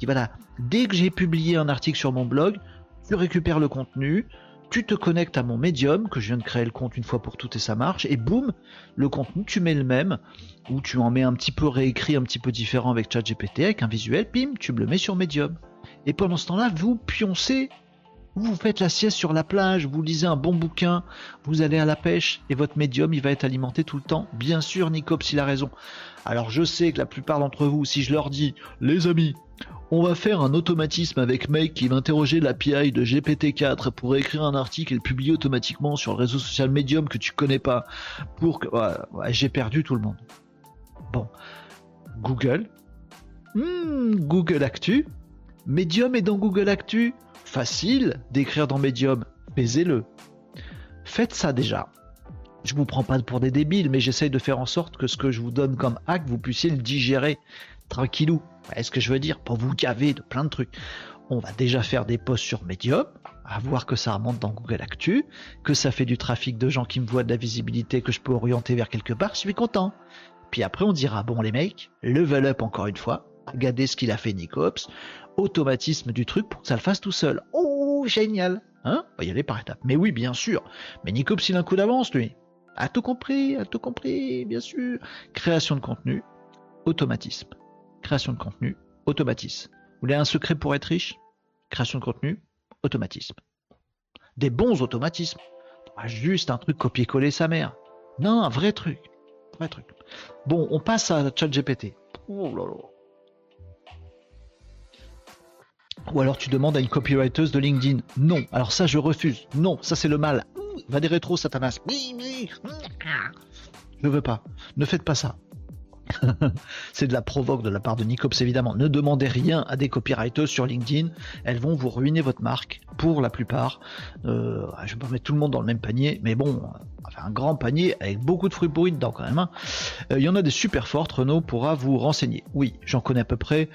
Et voilà, dès que j'ai publié un article sur mon blog, tu récupères le contenu, tu te connectes à mon médium, que je viens de créer le compte une fois pour toutes et ça marche, et boum, le contenu, tu mets le même, ou tu en mets un petit peu réécrit, un petit peu différent avec ChatGPT, avec un visuel, pim, tu me le mets sur médium. Et pendant ce temps-là, vous pioncez, vous faites la sieste sur la plage, vous lisez un bon bouquin, vous allez à la pêche, et votre médium, il va être alimenté tout le temps. Bien sûr, Nicops, il a raison. Alors je sais que la plupart d'entre vous, si je leur dis, les amis, on va faire un automatisme avec Make qui va interroger l'API de GPT-4 pour écrire un article et le publier automatiquement sur le réseau social Medium que tu connais pas. Pour que, j'ai perdu tout le monde. Bon, Google, hmm, Google Actu, Medium est dans Google Actu. Facile d'écrire dans Medium, baisez-le. Faites ça déjà. Je vous prends pas pour des débiles, mais j'essaye de faire en sorte que ce que je vous donne comme hack, vous puissiez le digérer tranquillou. Est-ce que je veux dire? Pour vous gaver de plein de trucs. On va déjà faire des posts sur Medium, à voir que ça remonte dans Google Actu, que ça fait du trafic de gens qui me voient de la visibilité que je peux orienter vers quelque part, je suis content. Puis après on dira, bon les mecs, level up encore une fois, regardez ce qu'il a fait Nicops, automatisme du truc pour que ça le fasse tout seul. Oh, génial Hein? On va y aller par étapes. Mais oui, bien sûr. Mais Nicops, il a un coup d'avance, lui. A tout compris, a tout compris, bien sûr. Création de contenu, automatisme création de contenu, automatisme. Vous voulez un secret pour être riche? Création de contenu, automatisme. Des bons automatismes? Pas juste un truc copier-coller sa mère. Non, un vrai truc. Vrai truc. Bon, on passe à ChatGPT. Oh. Ou alors tu demandes à une copywriteuse de LinkedIn. Non. Alors ça, je refuse. Non, ça c'est le mal. Va des rétros, Satanas. Je ne veux pas. Ne faites pas ça. *laughs* c'est de la provoque de la part de Nicops évidemment. Ne demandez rien à des copywriters sur LinkedIn, elles vont vous ruiner votre marque pour la plupart. Euh, je vais pas mettre tout le monde dans le même panier, mais bon, un grand panier avec beaucoup de fruits pourris dedans quand même. Hein. Euh, il y en a des super fortes, Renault pourra vous renseigner. Oui, j'en connais à peu près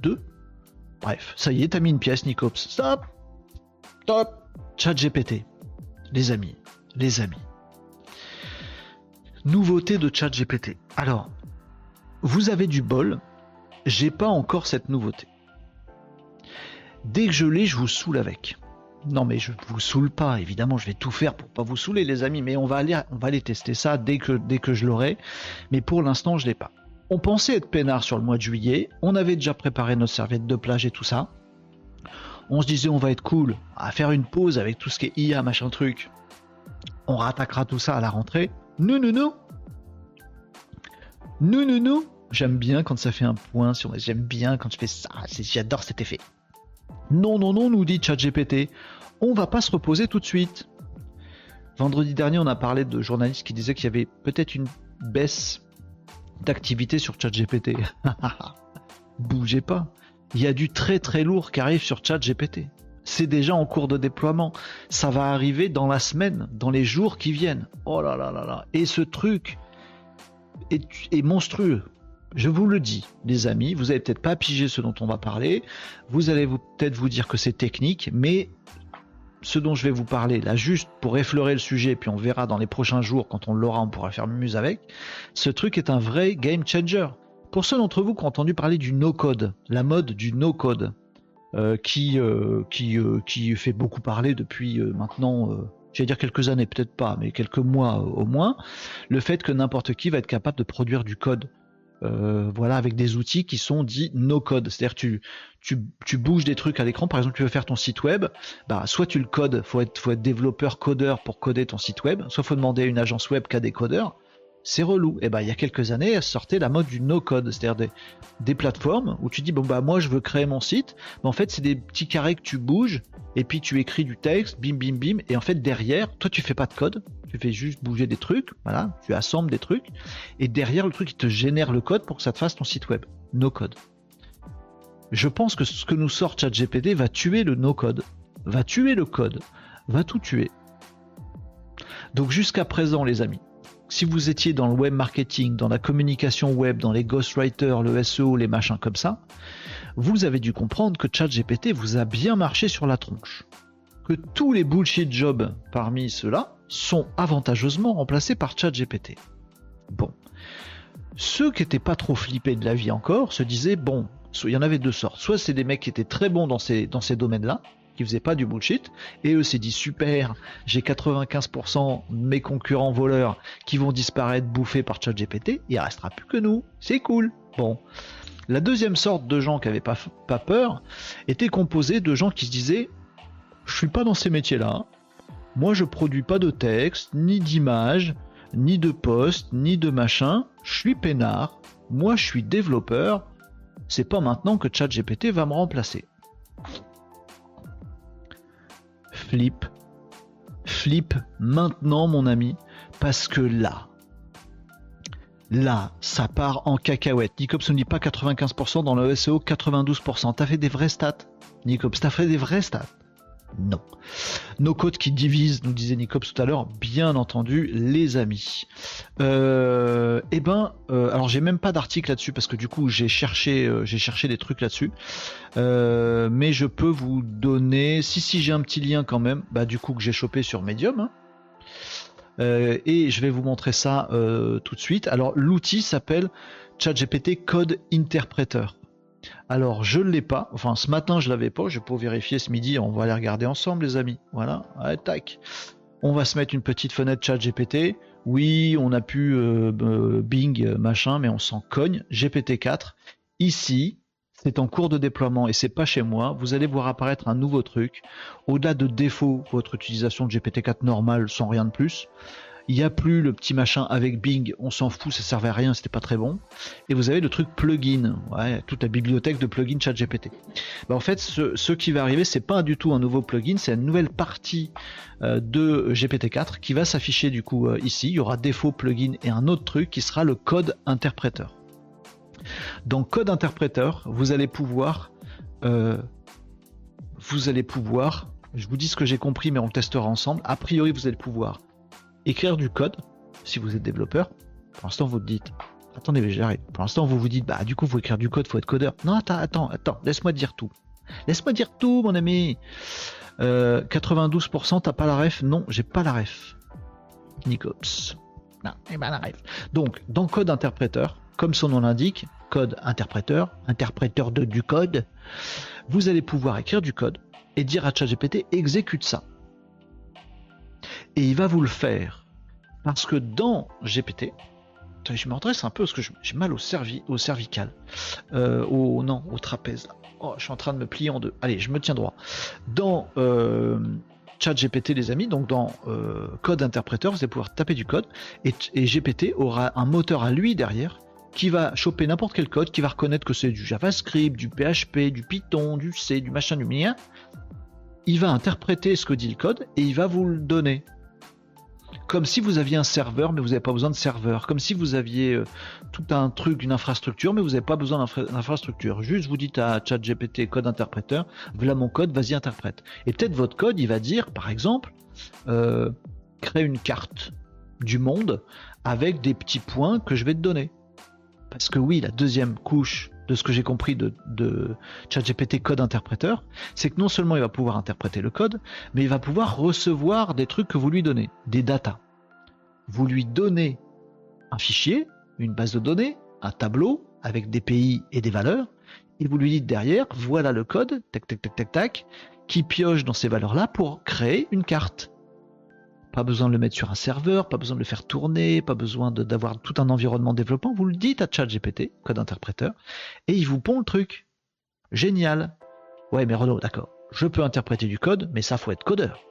deux. Bref, ça y est, t'as mis une pièce, Nicops. Stop Stop Chat GPT. Les amis, les amis. Nouveauté de ChatGPT. Alors, vous avez du bol, j'ai pas encore cette nouveauté. Dès que je l'ai, je vous saoule avec. Non mais je vous saoule pas, évidemment, je vais tout faire pour pas vous saouler les amis, mais on va aller, on va aller tester ça dès que, dès que je l'aurai. Mais pour l'instant, je l'ai pas. On pensait être peinard sur le mois de juillet, on avait déjà préparé nos serviettes de plage et tout ça. On se disait on va être cool, à faire une pause avec tout ce qui est IA, machin truc. On rattaquera tout ça à la rentrée. Non, non, non. Non, non, non. J'aime bien quand ça fait un point. J'aime bien quand je fais ça. J'adore cet effet. Non, non, non, nous dit ChatGPT. On va pas se reposer tout de suite. Vendredi dernier, on a parlé de journalistes qui disaient qu'il y avait peut-être une baisse d'activité sur ChatGPT. *laughs* Bougez pas. Il y a du très très lourd qui arrive sur ChatGPT. C'est déjà en cours de déploiement. Ça va arriver dans la semaine, dans les jours qui viennent. Oh là là là là. Et ce truc est, monstrueux. Je vous le dis, les amis, vous allez peut-être pas piger ce dont on va parler. Vous allez peut-être vous dire que c'est technique, mais ce dont je vais vous parler là, juste pour effleurer le sujet, puis on verra dans les prochains jours, quand on l'aura, on pourra faire muse avec. Ce truc est un vrai game changer. Pour ceux d'entre vous qui ont entendu parler du no-code, la mode du no-code, qui, euh, qui, euh, qui fait beaucoup parler depuis maintenant, j'allais dire quelques années, peut-être pas, mais quelques mois au moins, le fait que n'importe qui va être capable de produire du code. voilà, avec des outils qui sont dits no-code. C'est-à-dire tu, tu, tu bouges des trucs à l'écran. Par exemple, tu veux faire ton site web, bah, soit tu le codes, faut être, faut être développeur codeur pour coder ton site web, soit faut demander à une agence web qui a des codeurs, c'est relou. Et eh ben il y a quelques années, sortait la mode du no-code, c'est-à-dire des, plateformes où tu dis bon bah moi je veux créer mon site, mais en fait c'est des petits carrés que tu bouges et puis tu écris du texte, bim bim bim, et en fait derrière, toi tu fais pas de code, tu fais juste bouger des trucs, voilà, tu assembles des trucs, et derrière le truc il te génère le code pour que ça te fasse ton site web, no code. Je pense que ce que nous sort ChatGPT va tuer le no code, va tuer le code, va tout tuer. Donc jusqu'à présent les amis, si vous étiez dans le web marketing, dans la communication web, dans les ghostwriters, le SEO, les machins comme ça, vous avez dû comprendre que ChatGPT vous a bien marché sur la tronche. Que tous les bullshit jobs parmi ceux-là sont avantageusement remplacés par ChatGPT. Bon. Ceux qui n'étaient pas trop flippés de la vie encore se disaient bon, il y en avait deux sortes. Soit c'est des mecs qui étaient très bons dans ces, dans ces domaines-là, qui faisaient pas du bullshit, et eux s'est dit super, j'ai 95% de mes concurrents voleurs qui vont disparaître bouffés par ChatGPT, il restera plus que nous, c'est cool. Bon. La deuxième sorte de gens qui n'avaient pas, peur était composée de gens qui se disaient je suis pas dans ces métiers-là, moi je produis pas de texte, ni d'images, ni de posts, ni de machin, je suis peinard, moi je suis développeur, c'est pas maintenant que ChatGPT va me remplacer. Flip. Flip maintenant, mon ami, parce que là, là, ça part en cacahuète. Nicops ne dit pas 95% dans le SEO, 92%. T'as fait des vrais stats, Nicops, t'as fait des vrais stats. Non. Nos codes qui divisent, nous disait Nicops tout à l'heure, bien entendu, les amis. Euh, eh ben, euh, alors j'ai même pas d'article là-dessus parce que du coup j'ai cherché, euh, j'ai cherché des trucs là-dessus. mais je peux vous donner, si si j'ai un petit lien quand même, bah du coup que j'ai chopé sur Medium. Hein. et je vais vous montrer ça tout de suite. Alors l'outil s'appelle ChatGPT Code Interpreter. Alors, je ne l'ai pas. Enfin, ce matin, je l'avais pas. Je pas vérifier ce midi. On va aller regarder ensemble, les amis. Voilà. tac. On va se mettre une petite fenêtre chat GPT. Oui, on a pu euh, Bing, machin, mais on s'en cogne. GPT-4. Ici, c'est en cours de déploiement et c'est pas chez moi. Vous allez voir apparaître un nouveau truc. Au-delà de défaut, votre utilisation de GPT-4 normale sans rien de plus. Il n'y a plus le petit machin avec Bing, on s'en fout, ça servait à rien, c'était pas très bon. Et vous avez le truc plugin, toute la bibliothèque de plugins ChatGPT. Bah en fait, ce, qui va arriver, c'est pas du tout un nouveau plugin, c'est une nouvelle partie euh, de GPT-4 qui va s'afficher du coup euh, ici. Il y aura défaut plugin et un autre truc qui sera le code interpréteur. Dans code interpréteur, vous allez pouvoir, euh, vous allez pouvoir, je vous dis ce que j'ai compris, mais on le testera ensemble. A priori, vous allez pouvoir écrire du code, si vous êtes développeur, pour l'instant vous dites, attendez, j'arrive. Pour l'instant vous vous dites, bah du coup faut écrire du code, faut être codeur. Non, attends, attends, attends, laisse-moi dire tout. Laisse-moi dire tout, mon ami. 92%, euh, t'as pas la ref? Non, j'ai pas la ref. Nicops. Non, j'ai pas la ref. Donc, dans code interpréteur, comme son nom l'indique, code interpréteur, interpréteur de, du code, vous allez pouvoir écrire du code et dire à ChatGPT exécute ça et il va vous le faire. Parce que dans GPT, je me redresse un peu parce que j'ai mal au, au cervical, euh, au non, au trapèze. Oh, je suis en train de me plier en deux. Allez, je me tiens droit. Dans euh, Chat GPT, les amis, donc dans euh, code interpréteur, vous allez pouvoir taper du code et, GPT aura un moteur à lui derrière qui va choper n'importe quel code, qui va reconnaître que c'est du JavaScript, du PHP, du Python, du C, du machin, du mien. Il va interpréter ce que dit le code et il va vous le donner. Comme si vous aviez un serveur, mais vous n'avez pas besoin de serveur. Comme si vous aviez euh, tout un truc, une infrastructure, mais vous n'avez pas besoin d'infrastructure. Juste, vous dites à ChatGPT, code interpréteur, voilà mon code, vas-y interprète. Et peut-être votre code, il va dire, par exemple, euh, crée une carte du monde avec des petits points que je vais te donner. Parce que oui, la deuxième couche de ce que j'ai compris de, ChatGPT code interpréteur, c'est que non seulement il va pouvoir interpréter le code, mais il va pouvoir recevoir des trucs que vous lui donnez, des data. Vous lui donnez un fichier, une base de données, un tableau avec des pays et des valeurs, et vous lui dites derrière, voilà le code, tac tac tac tac tac, qui pioche dans ces valeurs-là pour créer une carte. Pas besoin de le mettre sur un serveur, pas besoin de le faire tourner, pas besoin d'avoir tout un environnement de développement. Vous le dites à ChatGPT, code interpréteur, et il vous pond le truc. Génial. Ouais, mais Renaud, d'accord. Je peux interpréter du code, mais ça faut être codeur.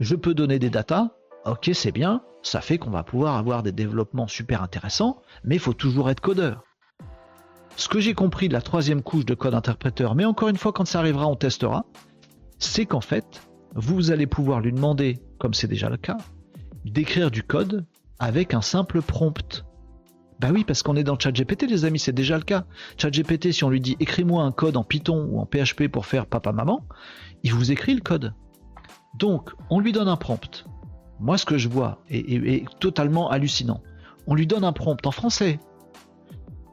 Je peux donner des datas. Ok, c'est bien. Ça fait qu'on va pouvoir avoir des développements super intéressants, mais il faut toujours être codeur. Ce que j'ai compris de la troisième couche de code interpréteur, mais encore une fois, quand ça arrivera, on testera, c'est qu'en fait, vous allez pouvoir lui demander, comme c'est déjà le cas, d'écrire du code avec un simple prompt. Bah oui, parce qu'on est dans ChatGPT, les amis, c'est déjà le cas. ChatGPT, si on lui dit écris-moi un code en Python ou en PHP pour faire papa-maman, il vous écrit le code. Donc, on lui donne un prompt. Moi, ce que je vois est, totalement hallucinant. On lui donne un prompt en français.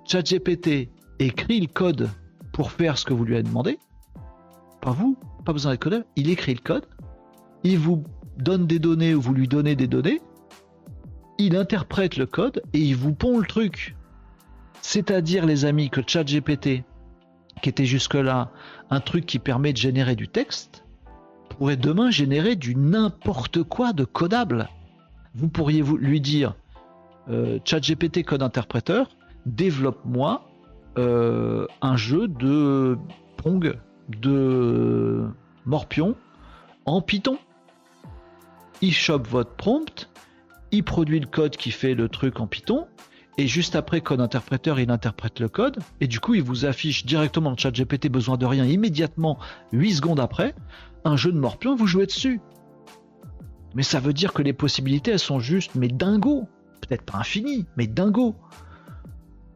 ChatGPT écrit le code pour faire ce que vous lui avez demandé. Pas vous, pas besoin d'être codeur. Il écrit le code, il vous donne des données ou vous lui donnez des données, il interprète le code et il vous pond le truc. C'est-à-dire, les amis, que ChatGPT, qui était jusque-là un truc qui permet de générer du texte, pourrait demain générer du n'importe quoi de codable. Vous pourriez lui dire euh, ChatGPT code interpréteur, développe-moi euh, un jeu de Pong, de Morpion en Python il chope votre prompt, il produit le code qui fait le truc en Python, et juste après code interpréteur, il interprète le code, et du coup il vous affiche directement le chat GPT besoin de rien immédiatement, 8 secondes après, un jeu de morpion, vous jouez dessus. Mais ça veut dire que les possibilités, elles sont juste, mais dingo. Peut-être pas infinies, mais dingo.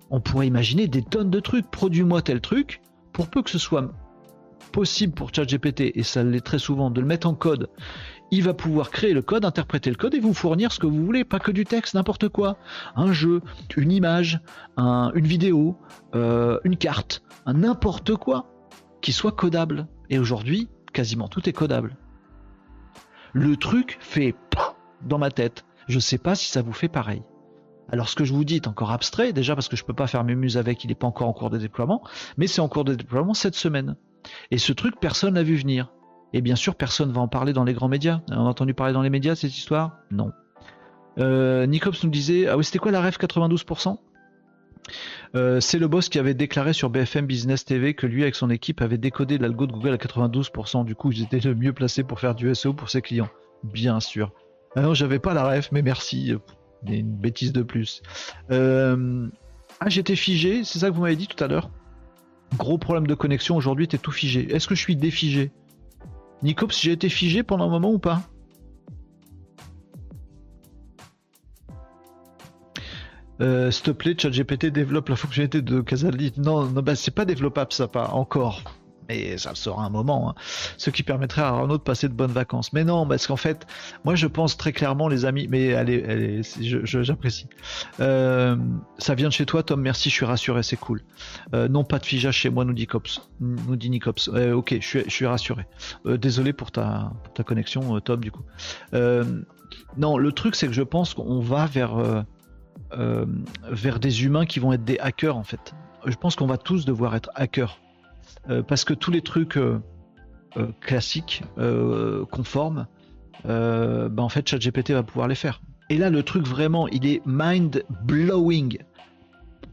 On pourrait imaginer des tonnes de trucs. Produis-moi tel truc. Pour peu que ce soit possible pour ChatGPT, et ça l'est très souvent, de le mettre en code il va pouvoir créer le code, interpréter le code et vous fournir ce que vous voulez, pas que du texte, n'importe quoi. Un jeu, une image, une vidéo, euh, une carte, n'importe quoi qui soit codable. Et aujourd'hui, quasiment tout est codable. Le truc fait dans ma tête. Je ne sais pas si ça vous fait pareil. Alors ce que je vous dis est encore abstrait, déjà parce que je ne peux pas faire mes muses avec, il n'est pas encore en cours de déploiement, mais c'est en cours de déploiement cette semaine. Et ce truc, personne n'a vu venir. Et bien sûr, personne va en parler dans les grands médias. On a entendu parler dans les médias cette histoire? Non. Euh, nous disait Ah oui, c'était quoi la ref 92% euh, c'est le boss qui avait déclaré sur BFM Business TV que lui, avec son équipe, avait décodé l'algo de Google à 92%. Du coup, ils étaient le mieux placés pour faire du SEO pour ses clients. Bien sûr. Ah non, j'avais pas la ref, mais merci. Une bêtise de plus. Euh, ah, j'étais figé, c'est ça que vous m'avez dit tout à l'heure? Gros problème de connexion, aujourd'hui, t'es tout figé. Est-ce que je suis défigé? Nicops, j'ai été figé pendant un moment ou pas? Euh, S'il te plaît, ChatGPT développe la fonctionnalité de Casaldi. Non, non bah, c'est pas développable ça, pas encore mais ça sera un moment, hein. ce qui permettrait à Arnaud de passer de bonnes vacances. Mais non, parce qu'en fait, moi je pense très clairement, les amis, mais allez, j'apprécie. Euh, ça vient de chez toi, Tom, merci, je suis rassuré, c'est cool. Euh, non, pas de figeage chez moi, nous dit Cops. Nous dit Nicops. Euh, ok, je suis, rassuré. désolé pour ta, ta connexion, Tom, du coup. non, le truc, c'est que je pense qu'on va vers, vers des humains qui vont être des hackers, en fait. Je pense qu'on va tous devoir être hackers parce que tous les trucs euh, euh, classiques, conformes, bah, en fait, ChatGPT va pouvoir les faire. Et là, le truc vraiment, il est mind blowing.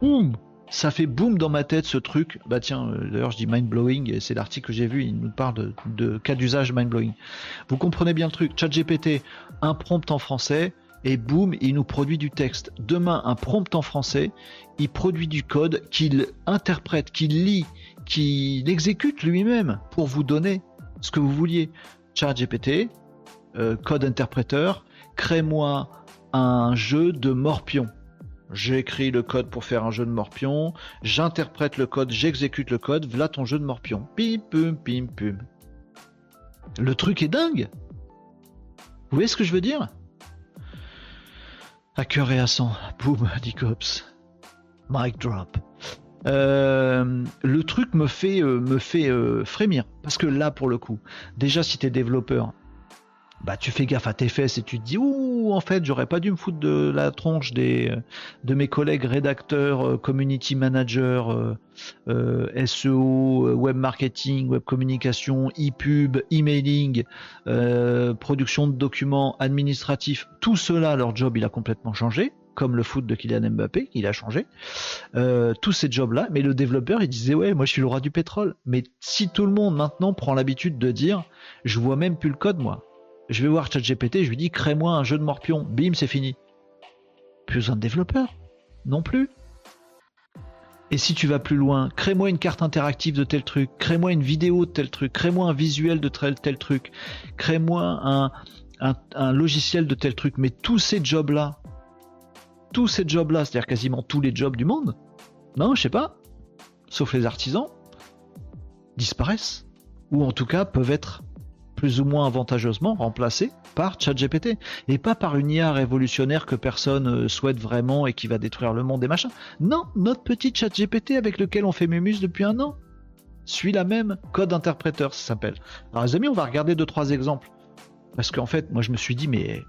Boum ça fait boum dans ma tête ce truc. Bah tiens, d'ailleurs je dis mind blowing, c'est l'article que j'ai vu, il nous parle de, de cas d'usage mind blowing. Vous comprenez bien le truc. ChatGPT, un prompt en français, et boum, il nous produit du texte. Demain, un prompt en français, il produit du code qu'il interprète, qu'il lit, qui l'exécute lui-même pour vous donner ce que vous vouliez. ChatGPT, euh, code interpréteur, crée-moi un jeu de morpion. J'écris le code pour faire un jeu de morpion, j'interprète le code, j'exécute le code, voilà ton jeu de morpion. Pim pum pim pum. Le truc est dingue. Vous voyez ce que je veux dire? À cœur et à sang. Boum, dit Cops. Mic drop. Euh, le truc me fait, euh, euh, frémir. Parce que là, pour le coup, déjà, si tu es développeur, bah tu fais gaffe à tes fesses et tu te dis ouh en fait j'aurais pas dû me foutre de la tronche des de mes collègues rédacteurs, community manager, euh, SEO, web marketing, web communication, e-pub, emailing, production de documents administratifs, tout cela leur job il a complètement changé comme le foot de Kylian Mbappé, il a changé. tous ces jobs-là, mais le développeur, il disait ouais, moi je suis le roi du pétrole. Mais si tout le monde maintenant prend l'habitude de dire, je vois même plus le code moi, je vais voir ChatGPT, je lui dis crée-moi un jeu de morpion. Bim, c'est fini. Plus de développeur. Non plus. Et si tu vas plus loin, crée-moi une carte interactive de tel truc, crée-moi une vidéo de tel truc, crée-moi un visuel de tel, truc, crée-moi un, un, logiciel de tel truc. Mais tous ces jobs-là, tous ces jobs-là, c'est-à-dire quasiment tous les jobs du monde, non, je sais pas, sauf les artisans, disparaissent. Ou en tout cas peuvent être plus ou moins avantageusement remplacé par ChatGPT et pas par une IA révolutionnaire que personne euh, souhaite vraiment et qui va détruire le monde et machin. Non, notre petit ChatGPT avec lequel on fait Mémus depuis un an suit la même code interpréteur, ça s'appelle. Alors les amis, on va regarder deux trois exemples parce qu'en fait, moi je me suis dit mais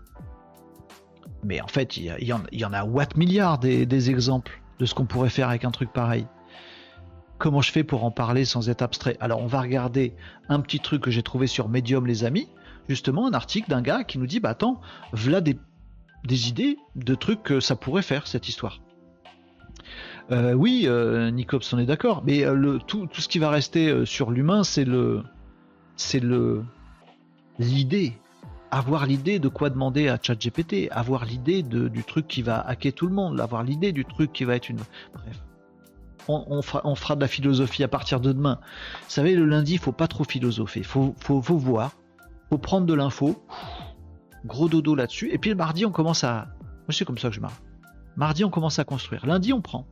mais en fait, il y, en, a watt milliards des exemples de ce qu'on pourrait faire avec un truc pareil. Comment je fais pour en parler sans être abstrait? Alors on va regarder un petit truc que j'ai trouvé sur Medium les amis, justement un article d'un gars qui nous dit bah attends, voilà des, idées de trucs que ça pourrait faire cette histoire. Euh, oui, euh, Nicops, on est d'accord, mais euh, le, tout, ce qui va rester euh, sur l'humain, c'est le, c'est le, l'idée, avoir l'idée de quoi demander à ChatGPT, avoir l'idée du truc qui va hacker tout le monde, avoir l'idée du truc qui va être une, bref on, fera, de la philosophie à partir de demain. Vous savez, le lundi, il faut pas trop philosopher. Il faut, faut, voir, faut prendre de l'info, gros dodo là-dessus. Et puis le mardi, on commence à. Moi, c'est comme ça que je marche. Mardi, on commence à construire. Lundi, on prend.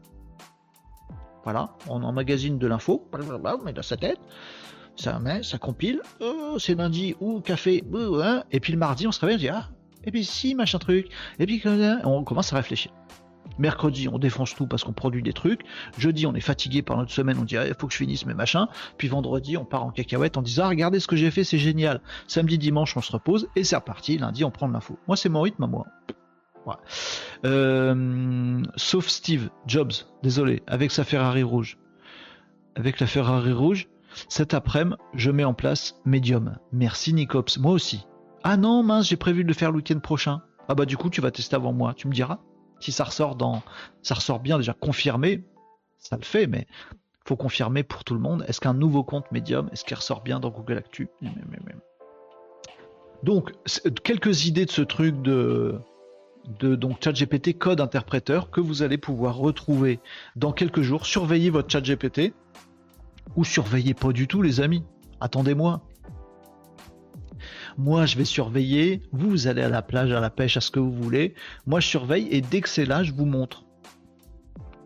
Voilà, on emmagasine de l'info, on met dans sa tête, ça met, ça compile. Oh, c'est lundi, ou café, hein. et puis le mardi, on se réveille, on dit ah, et puis si, machin truc, et puis on commence à réfléchir. Mercredi, on défonce tout parce qu'on produit des trucs. Jeudi, on est fatigué par notre semaine, on dit ah, il faut que je finisse mes machins. Puis vendredi, on part en cacahuète en disant ah, regardez ce que j'ai fait, c'est génial. Samedi, dimanche, on se repose et c'est reparti. Lundi, on prend de l'info. Moi, c'est mon rythme à moi. Euh, sauf Steve Jobs, désolé, avec sa Ferrari rouge. Avec la Ferrari rouge, cet après-midi, je mets en place Medium. Merci Nicops, moi aussi. Ah non, mince, j'ai prévu de le faire le week-end prochain. Ah bah du coup, tu vas tester avant moi, tu me diras si ça ressort dans, bien déjà confirmé, ça le fait, mais faut confirmer pour tout le monde. Est-ce qu'un nouveau compte Medium, est-ce qu'il ressort bien dans Google Actu? Donc quelques idées de ce truc de de donc ChatGPT code interpréteur que vous allez pouvoir retrouver dans quelques jours. Surveillez votre ChatGPT ou surveillez pas du tout les amis. Attendez-moi, moi, je vais surveiller. Vous, vous allez à la plage, à la pêche, à ce que vous voulez. Moi, je surveille et dès que c'est là, je vous montre.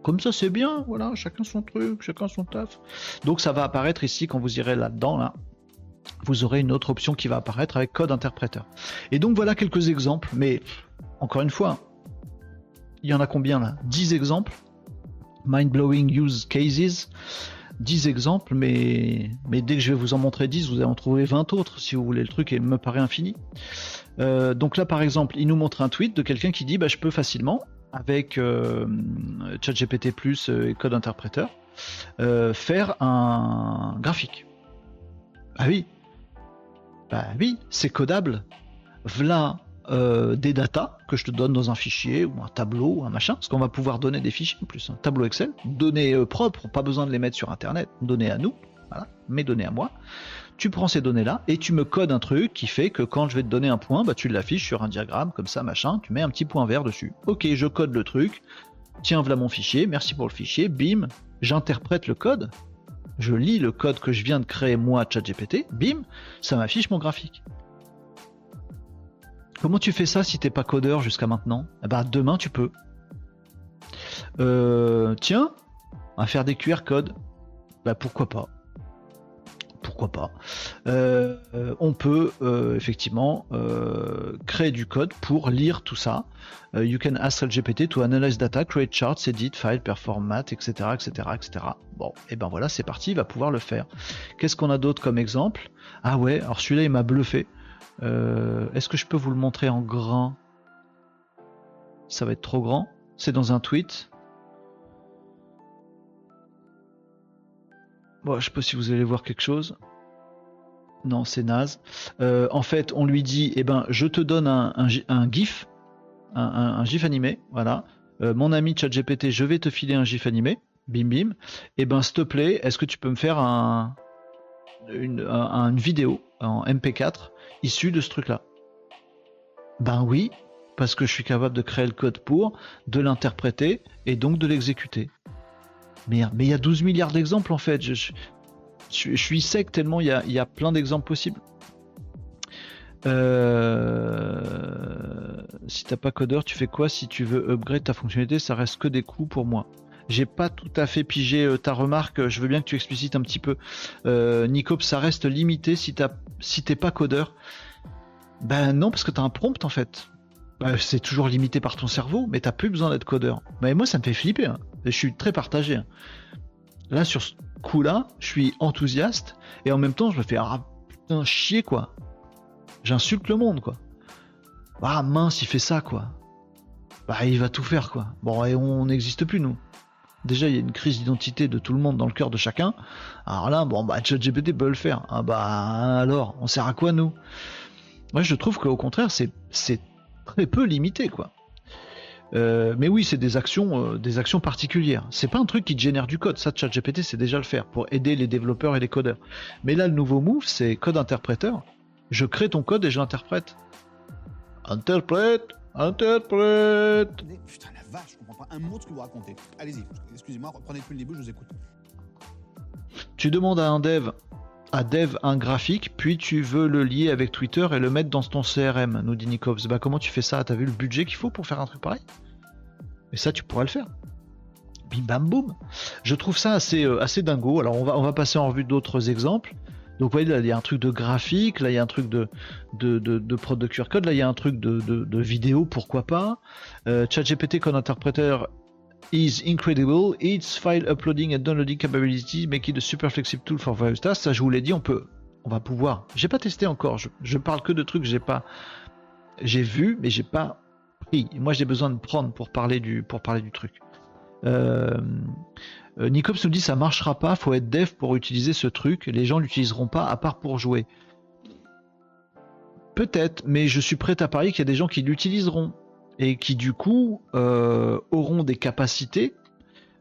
Comme ça, c'est bien. Voilà, chacun son truc, chacun son taf. Donc, ça va apparaître ici quand vous irez là-dedans, là. Vous aurez une autre option qui va apparaître avec code interpréteur. Et donc, voilà quelques exemples. Mais encore une fois, il y en a combien là? 10 exemples. Mind blowing use cases. 10 exemples, mais, mais dès que je vais vous en montrer 10, vous allez en trouver 20 autres si vous voulez. Le truc et me paraît infini. Euh, donc là, par exemple, il nous montre un tweet de quelqu'un qui dit bah, Je peux facilement, avec euh, ChatGPT euh, et code interpréteur, faire un graphique. Ah oui, bah oui, c'est codable. V'là euh, des datas que je te donne dans un fichier ou un tableau ou un machin, parce qu'on va pouvoir donner des fichiers en plus, un tableau Excel, données euh, propres, pas besoin de les mettre sur Internet, données à nous, voilà, mes données à moi. Tu prends ces données-là et tu me codes un truc qui fait que quand je vais te donner un point, bah, tu l'affiches sur un diagramme comme ça, machin, tu mets un petit point vert dessus. Ok, je code le truc, tiens, voilà mon fichier, merci pour le fichier, bim, j'interprète le code, je lis le code que je viens de créer moi, ChatGPT, bim, ça m'affiche mon graphique. Comment tu fais ça si t'es pas codeur jusqu'à maintenant? Eh ben, demain tu peux. Euh, tiens, à faire des QR codes. Bah pourquoi pas? Pourquoi pas? Euh, on peut euh, effectivement créer du code pour lire tout ça. you can ask GPT to analyze data, create charts, edit, file, performat, etc., etc., etc. Bon, et ben voilà, c'est parti, il va pouvoir le faire. Qu'est-ce qu'on a d'autre comme exemple? Ah ouais, alors celui-là il m'a bluffé. Est-ce que je peux vous le montrer en grand? Ça va être trop grand. C'est dans un tweet. Bon, je sais pas si vous allez voir quelque chose. Non, c'est naze. Euh, en fait, on lui dit, eh ben, je te donne un, GIF, un, GIF animé, voilà. Euh, mon ami ChatGPT, je vais te filer un GIF animé, bim bim. Eh ben, s'il te plaît, est-ce que tu peux me faire un, une, vidéo en MP4 issue de ce truc-là Ben oui, parce que je suis capable de créer le code pour, de l'interpréter et donc de l'exécuter. Mais il y a 12 milliards d'exemples en fait. Je, suis sec tellement il y a, plein d'exemples possibles. Euh, si t'as pas codeur, tu fais quoi si tu veux upgrade ta fonctionnalité Ça reste que des coûts pour moi. J'ai pas tout à fait pigé euh, ta remarque. Je veux bien que tu explicites un petit peu. Euh, ça reste limité si t'es pas codeur. Ben non, parce que t'as un prompt en fait. Ben, c'est toujours limité par ton cerveau, mais t'as plus besoin d'être codeur. Mais moi, ça me fait flipper. Hein je suis très partagé. Hein. Là, sur ce coup-là, je suis enthousiaste et en même temps, je me fais ah putain chier quoi. J'insulte le monde quoi. Ah mince, il fait ça quoi. Bah, il va tout faire quoi. Bon, et on n'existe plus nous. Déjà, il y a une crise d'identité de tout le monde dans le cœur de chacun. Alors là, bon, bah, ChatGPT peut le faire. Ah bah, alors, on sert à quoi nous? Moi, je trouve qu'au contraire, c'est très peu limité quoi. Euh, mais oui, c'est des actions, euh, des actions particulières. C'est pas un truc qui génère du code. Ça, ChatGPT, c'est déjà le faire pour aider les développeurs et les codeurs. Mais là, le nouveau move, c'est code interpréteur. Je crée ton code et je l'interprète. Interprète, interprète. Putain la vache, je comprends pas un mot de ce que vous racontez. Allez-y, excusez-moi, reprenez depuis le début, je vous écoute. Tu demandes à un dev à dev un graphique, puis tu veux le lier avec Twitter et le mettre dans ton CRM, nous dit Nikovs. Bah comment tu fais ça? T'as vu le budget qu'il faut pour faire un truc pareil? Et ça, tu pourrais le faire. Bim bam boum. Je trouve ça assez, euh, assez dingo. Alors on va, on va passer en revue d'autres exemples. Donc vous voyez, là il y a un truc de graphique, là il y a un truc de, de, de, de prod de QR code, là il y a un truc de, de, vidéo, pourquoi pas. Euh, ChatGPT comme interpréteur is incredible. Its file uploading and downloading capability make it a super flexible tool for various tasks. Ça, je vous l'ai dit, on peut, on va pouvoir. J'ai pas testé encore. Je, parle que de trucs que j'ai pas, j'ai vu, mais j'ai pas pris. Moi, j'ai besoin de prendre pour parler du, pour parler du truc. Euh, euh Nicops nous dit ça marchera pas, faut être dev pour utiliser ce truc. Les gens l'utiliseront pas à part pour jouer. Peut-être, mais je suis prêt à parier qu'il y a des gens qui l'utiliseront et qui du coup euh, auront des capacités.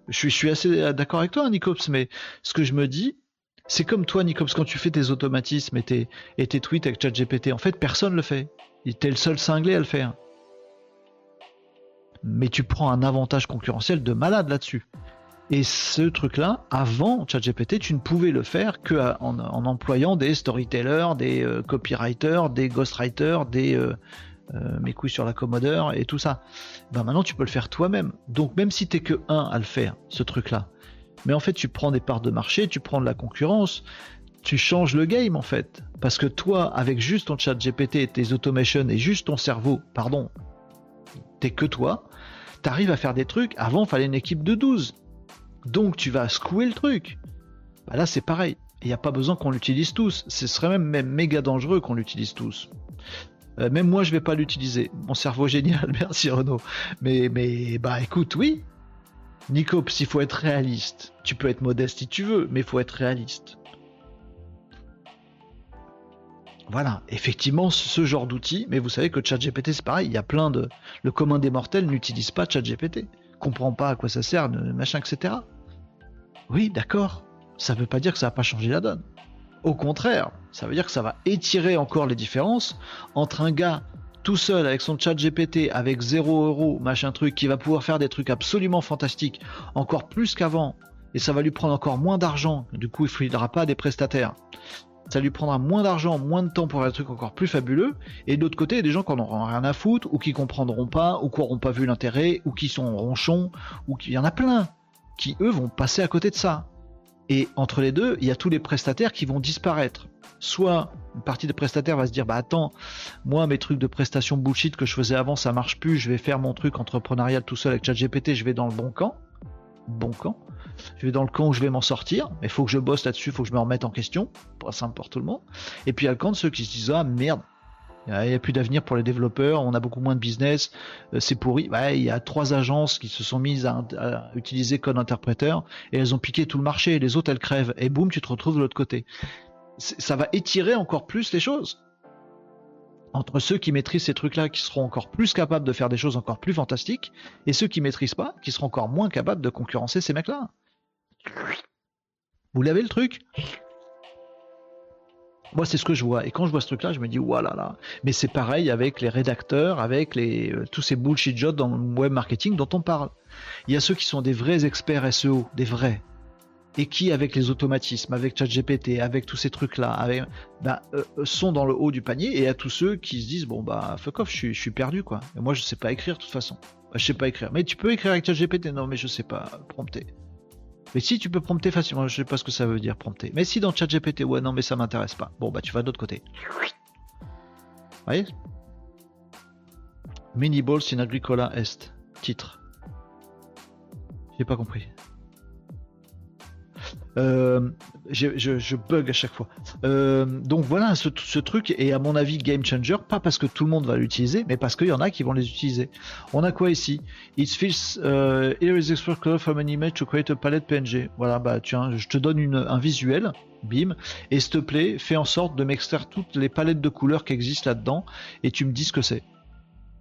Je suis, assez d'accord avec toi, Nicops, mais ce que je me dis, c'est comme toi, Nicops, quand tu fais tes automatismes et tes, et tes tweets avec ChatGPT, en fait, personne le fait. T'es le seul cinglé à le faire. Mais tu prends un avantage concurrentiel de malade là-dessus. Et ce truc-là, avant ChatGPT, tu ne pouvais le faire que en, employant des storytellers, des euh, copywriters, des ghostwriters, des, euh, euh, mes couilles sur l'accommodeur et tout ça. Ben maintenant tu peux le faire toi-même. Donc même si t'es que un à le faire, ce truc-là, mais en fait tu prends des parts de marché, tu prends de la concurrence, tu changes le game en fait. Parce que toi, avec juste ton chat GPT, tes automations et juste ton cerveau, pardon, t'es que toi, t'arrives à faire des trucs. Avant, il fallait une équipe de 12. Donc tu vas secouer le truc. Bah là c'est pareil. Il n'y a pas besoin qu'on l'utilise tous. Ce serait même, méga dangereux qu'on l'utilise tous. Euh, même moi, je vais pas l'utiliser. Mon cerveau génial, *laughs* merci Renaud. Mais, mais, bah écoute, oui. Nico, s'il faut être réaliste, tu peux être modeste si tu veux, mais il faut être réaliste. Voilà, effectivement, ce genre d'outil, mais vous savez que ChatGPT c'est pareil, il y a plein de. Le commun des mortels n'utilise pas ChatGPT, comprend pas à quoi ça sert, machin, etc. Oui, d'accord, ça veut pas dire que ça va pas changer la donne. Au contraire, ça veut dire que ça va étirer encore les différences entre un gars tout seul avec son chat GPT avec 0 euros, machin truc, qui va pouvoir faire des trucs absolument fantastiques, encore plus qu'avant, et ça va lui prendre encore moins d'argent, du coup il ne filera pas des prestataires. ça lui prendra moins d'argent, moins de temps pour faire des trucs encore plus fabuleux. Et de l'autre côté, il des gens qui en auront rien à foutre, ou qui comprendront pas, ou qui n'auront pas vu l'intérêt, ou qui sont ronchons, ou qui... il y en a plein qui eux vont passer à côté de ça. Et entre les deux, il y a tous les prestataires qui vont disparaître. Soit une partie des prestataires va se dire bah attends, moi mes trucs de prestation bullshit que je faisais avant ça marche plus, je vais faire mon truc entrepreneurial tout seul avec ChatGPT, je vais dans le bon camp. Bon camp. Je vais dans le camp où je vais m'en sortir, mais faut que je bosse là-dessus, faut que je me remette en question, pas simple pour tout le monde. Et puis il y a le camp de ceux qui se disent ah merde, il n'y a plus d'avenir pour les développeurs, on a beaucoup moins de business, euh, c'est pourri. il y a trois agences qui se sont mises à, utiliser Code Interpreter et elles ont piqué tout le marché. Les autres, elles crèvent. Et boum, tu te retrouves de l'autre côté. Ça va étirer encore plus les choses. Entre ceux qui maîtrisent ces trucs-là, qui seront encore plus capables de faire des choses encore plus fantastiques, et ceux qui maîtrisent pas, qui seront encore moins capables de concurrencer ces mecs-là. Vous l'avez le truc? Moi, c'est ce que je vois. Et quand je vois ce truc-là, je me dis, voilà là. Mais c'est pareil avec les rédacteurs, avec les, euh, tous ces bullshit jobs dans le web marketing dont on parle. Il y a ceux qui sont des vrais experts SEO, des vrais. Et qui, avec les automatismes, avec ChatGPT, avec tous ces trucs-là, bah, euh, euh, sont dans le haut du panier. Et à tous ceux qui se disent, bon, bah, fuck off, je suis, je suis perdu, quoi. Et moi, je sais pas écrire de toute façon. Bah, je sais pas écrire. Mais tu peux écrire avec ChatGPT? Non, mais je sais pas prompter. Mais si tu peux prompter facilement, je sais pas ce que ça veut dire prompter. Mais si dans ChatGPT, ouais, non, mais ça m'intéresse pas. Bon, bah tu vas de l'autre côté. Vous voyez? Mini Balls in Agricola Est. Titre. J'ai pas compris. Euh, je, bug à chaque fois. Euh, donc voilà, ce, truc est à mon avis game changer, pas parce que tout le monde va l'utiliser, mais parce qu'il y en a qui vont les utiliser. On a quoi ici? It feels uh, here is expert color from an image to create a palette PNG. Voilà, bah tiens, je te donne un visuel, bim, et s'il te plaît, fais en sorte de m'extraire toutes les palettes de couleurs qui existent là-dedans, et tu me dis ce que c'est.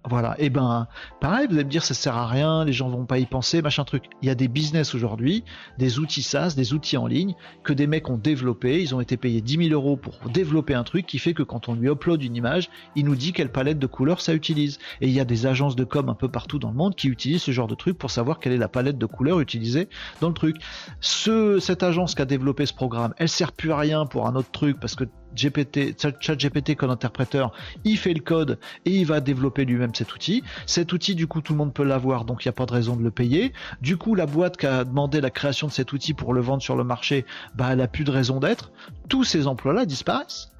Voilà, et ben pareil, vous allez me dire ça sert à rien, les gens vont pas y penser, machin truc. Il y a des business aujourd'hui, des outils SaaS, des outils en ligne que des mecs ont développé, ils ont été payés 10 000 euros pour développer un truc qui fait que quand on lui upload une image, il nous dit quelle palette de couleurs ça utilise. Et il y a des agences de com un peu partout dans le monde qui utilisent ce genre de truc pour savoir quelle est la palette de couleurs utilisée dans le truc. Ce, cette agence qui a développé ce programme, elle sert plus à rien pour un autre truc parce que GPT, ChatGPT Code Interpreter, il fait le code et il va développer lui-même cet outil. Cet outil, du coup, tout le monde peut l'avoir, donc il n'y a pas de raison de le payer. Du coup, la boîte qui a demandé la création de cet outil pour le vendre sur le marché, bah, elle a plus de raison d'être. Tous ces emplois-là disparaissent.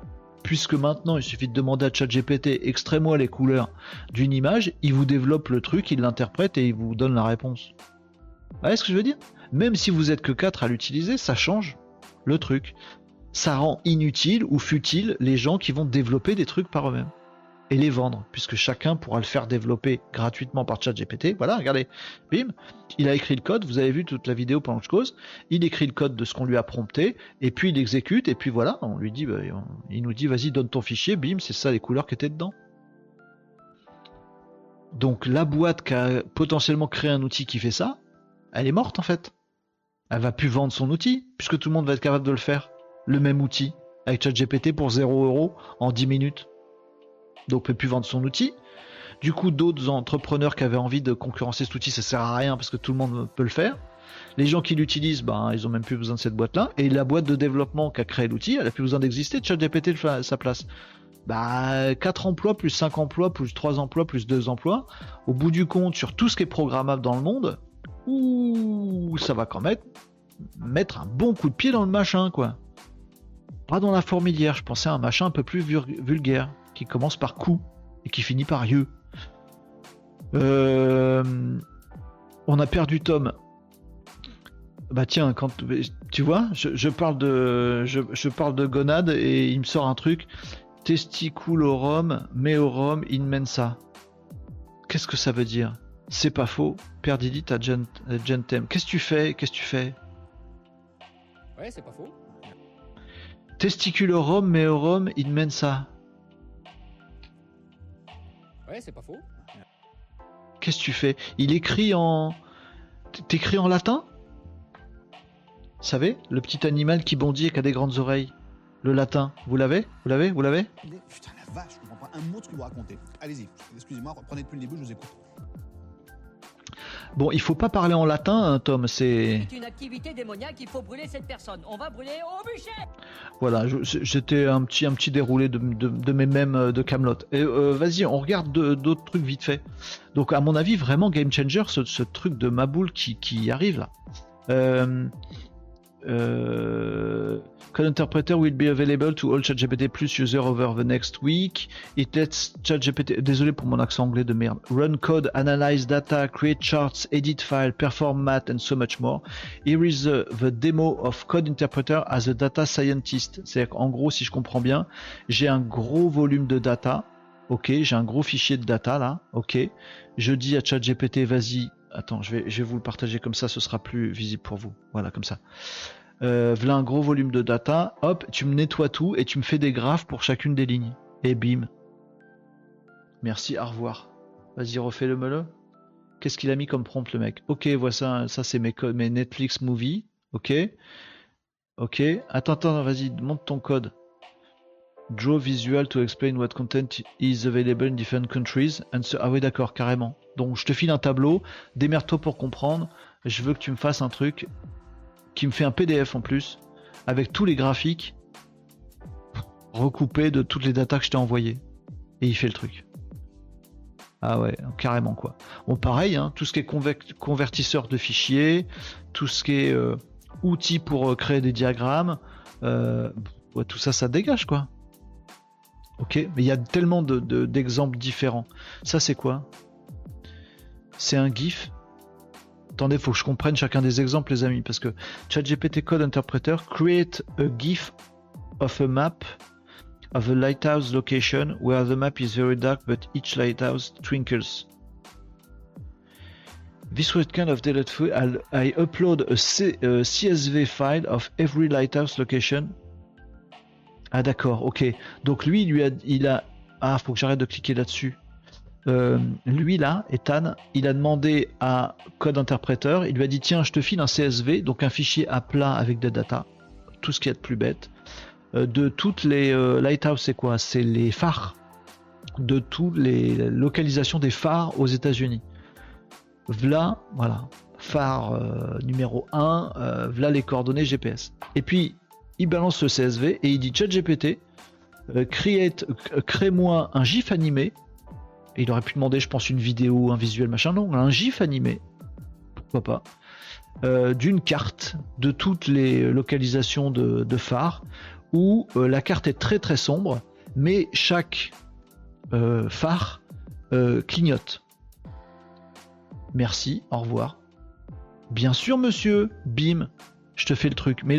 Puisque maintenant, il suffit de demander à ChatGPT, extrais-moi les couleurs d'une image, il vous développe le truc, il l'interprète et il vous donne la réponse. Vous voyez ce que je veux dire? Même si vous êtes que 4 à l'utiliser, ça change le truc ça rend inutile ou futile les gens qui vont développer des trucs par eux-mêmes et les vendre, puisque chacun pourra le faire développer gratuitement par ChatGPT. Voilà, regardez, bim, il a écrit le code, vous avez vu toute la vidéo pendant que je cause, il écrit le code de ce qu'on lui a prompté, et puis il exécute, et puis voilà, on lui dit, bah, il nous dit, vas-y, donne ton fichier, bim, c'est ça les couleurs qui étaient dedans. Donc la boîte qui a potentiellement créé un outil qui fait ça, elle est morte en fait. Elle va plus vendre son outil, puisque tout le monde va être capable de le faire le même outil avec ChatGPT pour 0 euros en 10 minutes. Donc, ne peut plus vendre son outil. Du coup, d'autres entrepreneurs qui avaient envie de concurrencer cet outil, ça sert à rien parce que tout le monde peut le faire. Les gens qui l'utilisent, ben, ils ont même plus besoin de cette boîte-là. Et la boîte de développement qui a créé l'outil, elle a plus besoin d'exister. ChatGPT fait sa place. Bah, 4 emplois, plus 5 emplois, plus 3 emplois, plus 2 emplois. Au bout du compte, sur tout ce qui est programmable dans le monde, ouh, ça va quand même mettre un bon coup de pied dans le machin, quoi. Pas dans la fourmilière, je pensais à un machin un peu plus vulgaire, qui commence par coup et qui finit par yeux. Euh, on a perdu Tom. Bah tiens, quand tu vois, je, parle de je, parle de gonade et il me sort un truc testiculorum meorum in mensa. Qu'est-ce que ça veut dire? C'est pas faux. Perdidit à gentem. Qu'est-ce que tu fais? Qu'est-ce que tu fais? Ouais, c'est pas faux. Testiculorum meorum in mensa. Ouais, c'est pas faux. Qu'est-ce que tu fais? Il écrit en. T'écris en latin? Vous savez Le petit animal qui bondit et qui a des grandes oreilles. Le latin. Vous l'avez? Vous l'avez? Vous l'avez? Putain, la vache, je comprends pas un mot de ce que vous racontez. Allez-y, excusez-moi, reprenez depuis le début, je vous écoute. Bon, il faut pas parler en latin, hein, Tom. C'est C'est une activité démoniaque, il faut brûler cette personne. On va brûler au bûcher voilà. J'étais un petit un petit déroulé de, de, de mes mèmes euh, de Camelot. Et euh, vas-y, on regarde de- d'autres trucs vite fait. Donc à mon avis, vraiment game changer, ce, ce truc de Maboul qui qui arrive là. Euh, euh, Code Interpreter will be available to all ChatGPT plus users over the next week. It lets ChatGPT, désolé pour mon accent anglais de merde, run code, analyze data, create charts, edit files, perform math and so much more. Here is the, the demo of Code Interpreter as a data scientist. C'est-à-dire qu'en gros, si je comprends bien, j'ai un gros volume de data. Ok, j'ai un gros fichier de data là. Ok, je dis à ChatGPT, vas-y. Attends, je vais, vous le partager comme ça, ce sera plus visible pour vous. Voilà, comme ça. Euh, voilà un gros volume de data. Hop, tu me nettoies tout et tu me fais des graphes pour chacune des lignes. Et bim. Merci, au revoir. Vas-y, refais-le me le. Qu'est-ce qu'il a mis comme prompt le mec? Ok, voilà ça, c'est mes, mes Netflix movies. Ok. Ok. Attends, attends, vas-y, monte ton code. Draw visual to explain what content is available in different countries. And so- ah oui, d'accord, carrément. Donc je te file un tableau, démerde-toi pour comprendre. Je veux que tu me fasses un truc qui me fait un PDF en plus, avec tous les graphiques recoupés de toutes les datas que je t'ai envoyées. Et il fait le truc. Ah ouais, carrément quoi. Bon pareil, hein, tout ce qui est convertisseur de fichiers, tout ce qui est euh, outils pour euh, créer des diagrammes, euh, tout ça, ça dégage quoi. Ok, mais il y a tellement de- de- d'exemples différents. Ça c'est quoi? C'est un GIF? Attendez, faut que je comprenne chacun des exemples, les amis, parce que ChatGPT Code Interpreter create a GIF of a map of a lighthouse location where the map is very dark but each lighthouse twinkles. This was kind of delightful. I upload a CSV file of every lighthouse location. Ah d'accord, ok. Donc lui, lui a, il a, ah, faut que j'arrête de cliquer là-dessus. Euh, lui là, Ethan, il a demandé à Code Interpreter, il lui a dit tiens, je te file un CSV, donc un fichier à plat avec des data, tout ce qu'il y a de plus bête, euh, de toutes les euh, lighthouse, c'est quoi? C'est les phares, de toutes les localisations des phares aux États-Unis. V'là, voilà, phare euh, numéro 1, euh, v'là les coordonnées GPS. Et puis il balance ce CSV et il dit ChatGPT, euh, create, euh, crée-moi un GIF animé il aurait pu demander, je pense, une vidéo, un visuel, machin. Non, un GIF animé, pourquoi pas, euh, d'une carte de toutes les localisations de, phares où euh, la carte est très très sombre, mais chaque phare clignote. Merci, au revoir. Bien sûr, monsieur, bim, je te fais le truc. Mais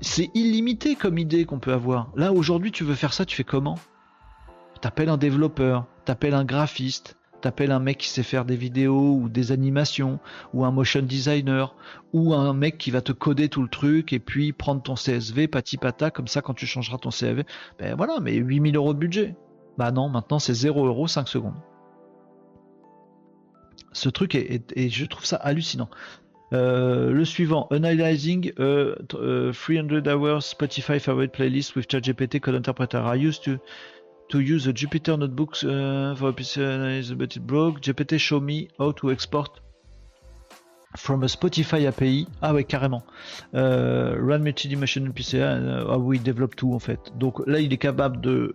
c'est illimité comme idée qu'on peut avoir. Là, aujourd'hui, tu veux faire ça, tu fais comment? T'appelles un développeur, t'appelles un graphiste, t'appelles un mec qui sait faire des vidéos ou des animations, ou un motion designer, ou un mec qui va te coder tout le truc et puis prendre ton CSV, pati pata, comme ça quand tu changeras ton CSV, ben voilà, mais 8000 euros de budget. Bah non, maintenant c'est 0 euros 5 secondes. Ce truc est- et je trouve ça hallucinant. Euh, le suivant, Analyzing uh, t- uh, 300 hours Spotify favorite playlist with ChatGPT Code Interpreter. I used to to use the Jupyter notebooks uh, for analysis, but it broke. GPT show me how to export from a Spotify API. Ah ouais, carrément. Euh, run multidimensional PCA. euh, ah oui, développe tout en fait. Donc là, il est capable de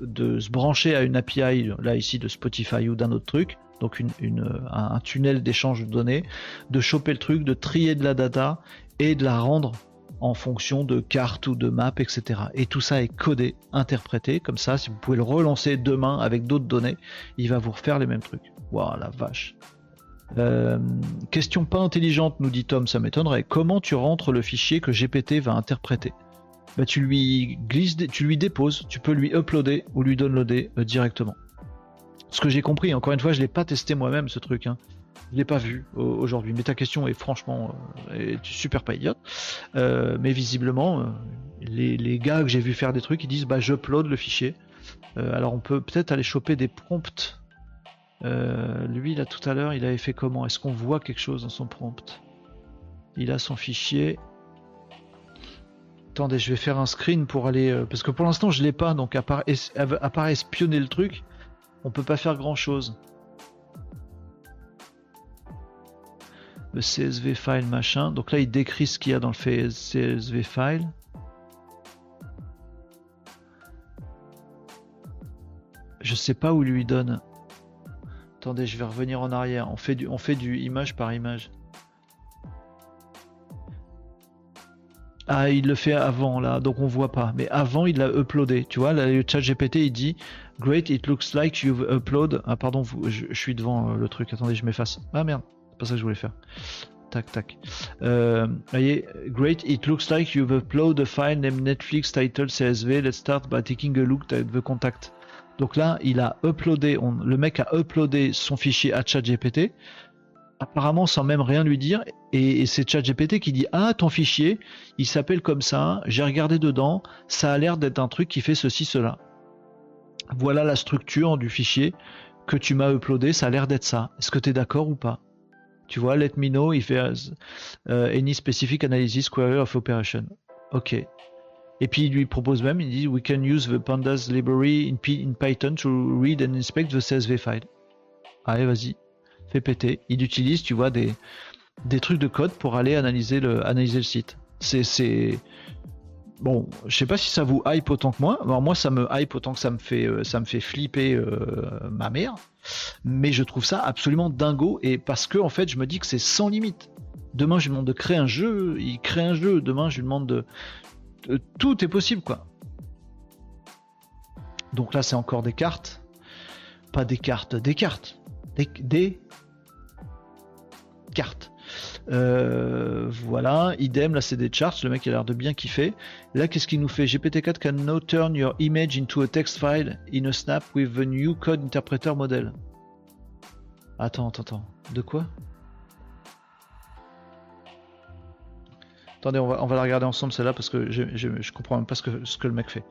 de se brancher à une API, là ici de Spotify ou d'un autre truc, donc une, un, un tunnel d'échange de données, de choper le truc, de trier de la data et de la rendre en fonction de cartes ou de maps, etc. Et tout ça est codé, interprété, comme ça, si vous pouvez le relancer demain avec d'autres données, il va vous refaire les mêmes trucs. Waouh, la vache. Euh, question pas intelligente, nous dit Tom, ça m'étonnerait. Comment tu rentres le fichier que GPT va interpréter? Bah, tu lui glisses, tu lui déposes, tu peux lui uploader ou lui downloader euh, directement. Ce que j'ai compris, encore une fois, je l'ai pas testé moi-même ce truc, hein. je l'ai pas vu aujourd'hui. Mais ta question est franchement euh, super pas idiote. Euh, mais visiblement, euh, les, gars que j'ai vu faire des trucs, ils disent bah j'upload le fichier. Alors on peut peut-être aller choper des prompts. Lui là tout à l'heure, il avait fait comment? Est-ce qu'on voit quelque chose dans son prompt? Il a son fichier. Attendez, je vais faire un screen pour aller. parce que pour l'instant, je l'ai pas, donc à part, à part espionner le truc, on peut pas faire grand chose. le CSV file machin. Donc là, il décrit ce qu'il y a dans le CSV file. Je sais pas où il lui donne. Attendez, je vais revenir en arrière. On fait du, on fait du image par image. Ah, il le fait avant là, donc on voit pas. Mais avant, il l'a uploadé. Tu vois, là, le chat GPT, il dit Great, it looks like you've uploaded. Ah, pardon, je, suis devant euh, le truc. Attendez, je m'efface. Ah merde, c'est pas ça que je voulais faire. Tac, tac. Euh, voyez, great, it looks like you've uploaded a file named Netflix title CSV. Let's start by taking a look at the contact. Donc là, il a uploadé, le mec a uploadé son fichier à ChatGPT apparemment sans même rien lui dire. Et, c'est ChatGPT qui dit Ah, ton fichier, il s'appelle comme ça, j'ai regardé dedans, ça a l'air d'être un truc qui fait ceci, cela. Voilà la structure du fichier que tu m'as uploadé, ça a l'air d'être ça. Est-ce que tu es d'accord ou pas? Tu vois, let me know if there's uh, any specific analysis query of operation. Ok. Et puis il lui propose même, il dit We can use the pandas library in, in Python to read and inspect the CSV file. Allez, vas-y péter. Il utilise, tu vois, des, trucs de code pour aller analyser le, analyser le site. C'est, bon, je sais pas si ça vous hype autant que moi. Alors moi, ça me hype autant que ça me fait, euh, ça me fait flipper euh, ma mère. Mais je trouve ça absolument dingo et parce que en fait, je me dis que c'est sans limite. Demain, je lui demande de créer un jeu, il crée un jeu. Demain, je lui demande de, tout est possible, quoi. Donc là, c'est encore des cartes, pas des cartes, des cartes, des carte. Euh, voilà, idem, là c'est des charts, le mec a l'air de bien kiffer. Là qu'est-ce qu'il nous fait? GPT-4 can now turn your image into a text file in a snap with the new code interpreter model. Attends, attends, attends. De quoi? Attendez, on va, on va la regarder ensemble celle-là parce que je, je, comprends même pas ce que, ce que le mec fait.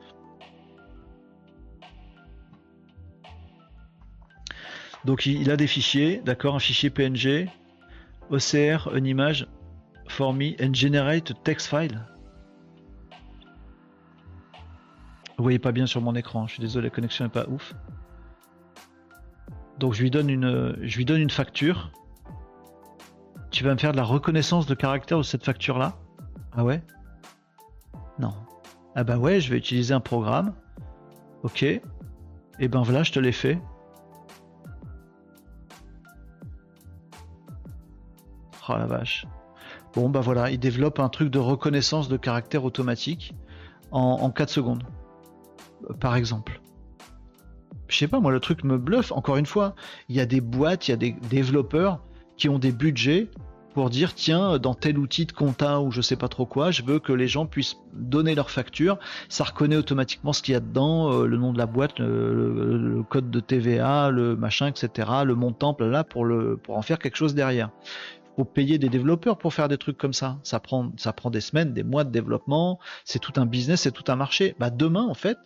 Donc il a des fichiers, d'accord, un fichier PNG, OCR, une image, for me and generate text file. Vous voyez pas bien sur mon écran, je suis désolé, la connexion est pas ouf. Donc je lui donne une, je lui donne une facture. Tu vas me faire de la reconnaissance de caractère de cette facture là Ah ouais? Non. Ah bah ouais, je vais utiliser un programme. Ok. Et ben voilà, je te l'ai fait. Oh la vache. Bon bah voilà, il développe un truc de reconnaissance de caractère automatique en, 4 secondes. Euh, par exemple. Je sais pas, moi le truc me bluffe. Encore une fois, il y a des boîtes, il y a des développeurs qui ont des budgets pour dire tiens dans tel outil de compta ou je sais pas trop quoi je veux que les gens puissent donner leur facture ça reconnaît automatiquement ce qu'il y a dedans euh, le nom de la boîte le, code de TVA le machin etc le montant là pour le pour en faire quelque chose derrière faut payer des développeurs pour faire des trucs comme ça. Ça prend, des semaines, des mois de développement. C'est tout un business, c'est tout un marché. Bah demain, en fait,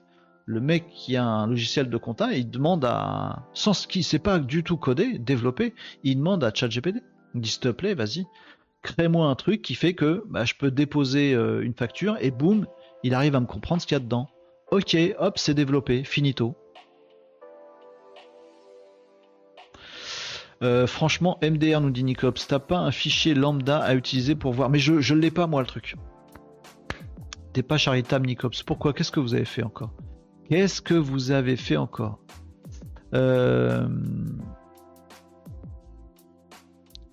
le mec qui a un logiciel de compta, il demande à, sans ce qui sait pas du tout coder, développer, il demande à ChatGPT. Il dit s'il te plaît, vas-y, crée-moi un truc qui fait que bah, je peux déposer euh, une facture et boum, il arrive à me comprendre ce qu'il y a dedans. Ok, hop, c'est développé, finito. Euh, franchement, MDR nous dit Nicops, t'as pas un fichier lambda à utiliser pour voir. Mais je, je l'ai pas moi le truc. T'es pas charitable Nicops. Pourquoi? Qu'est-ce que vous avez fait encore? Qu'est-ce que vous avez fait encore? Euh...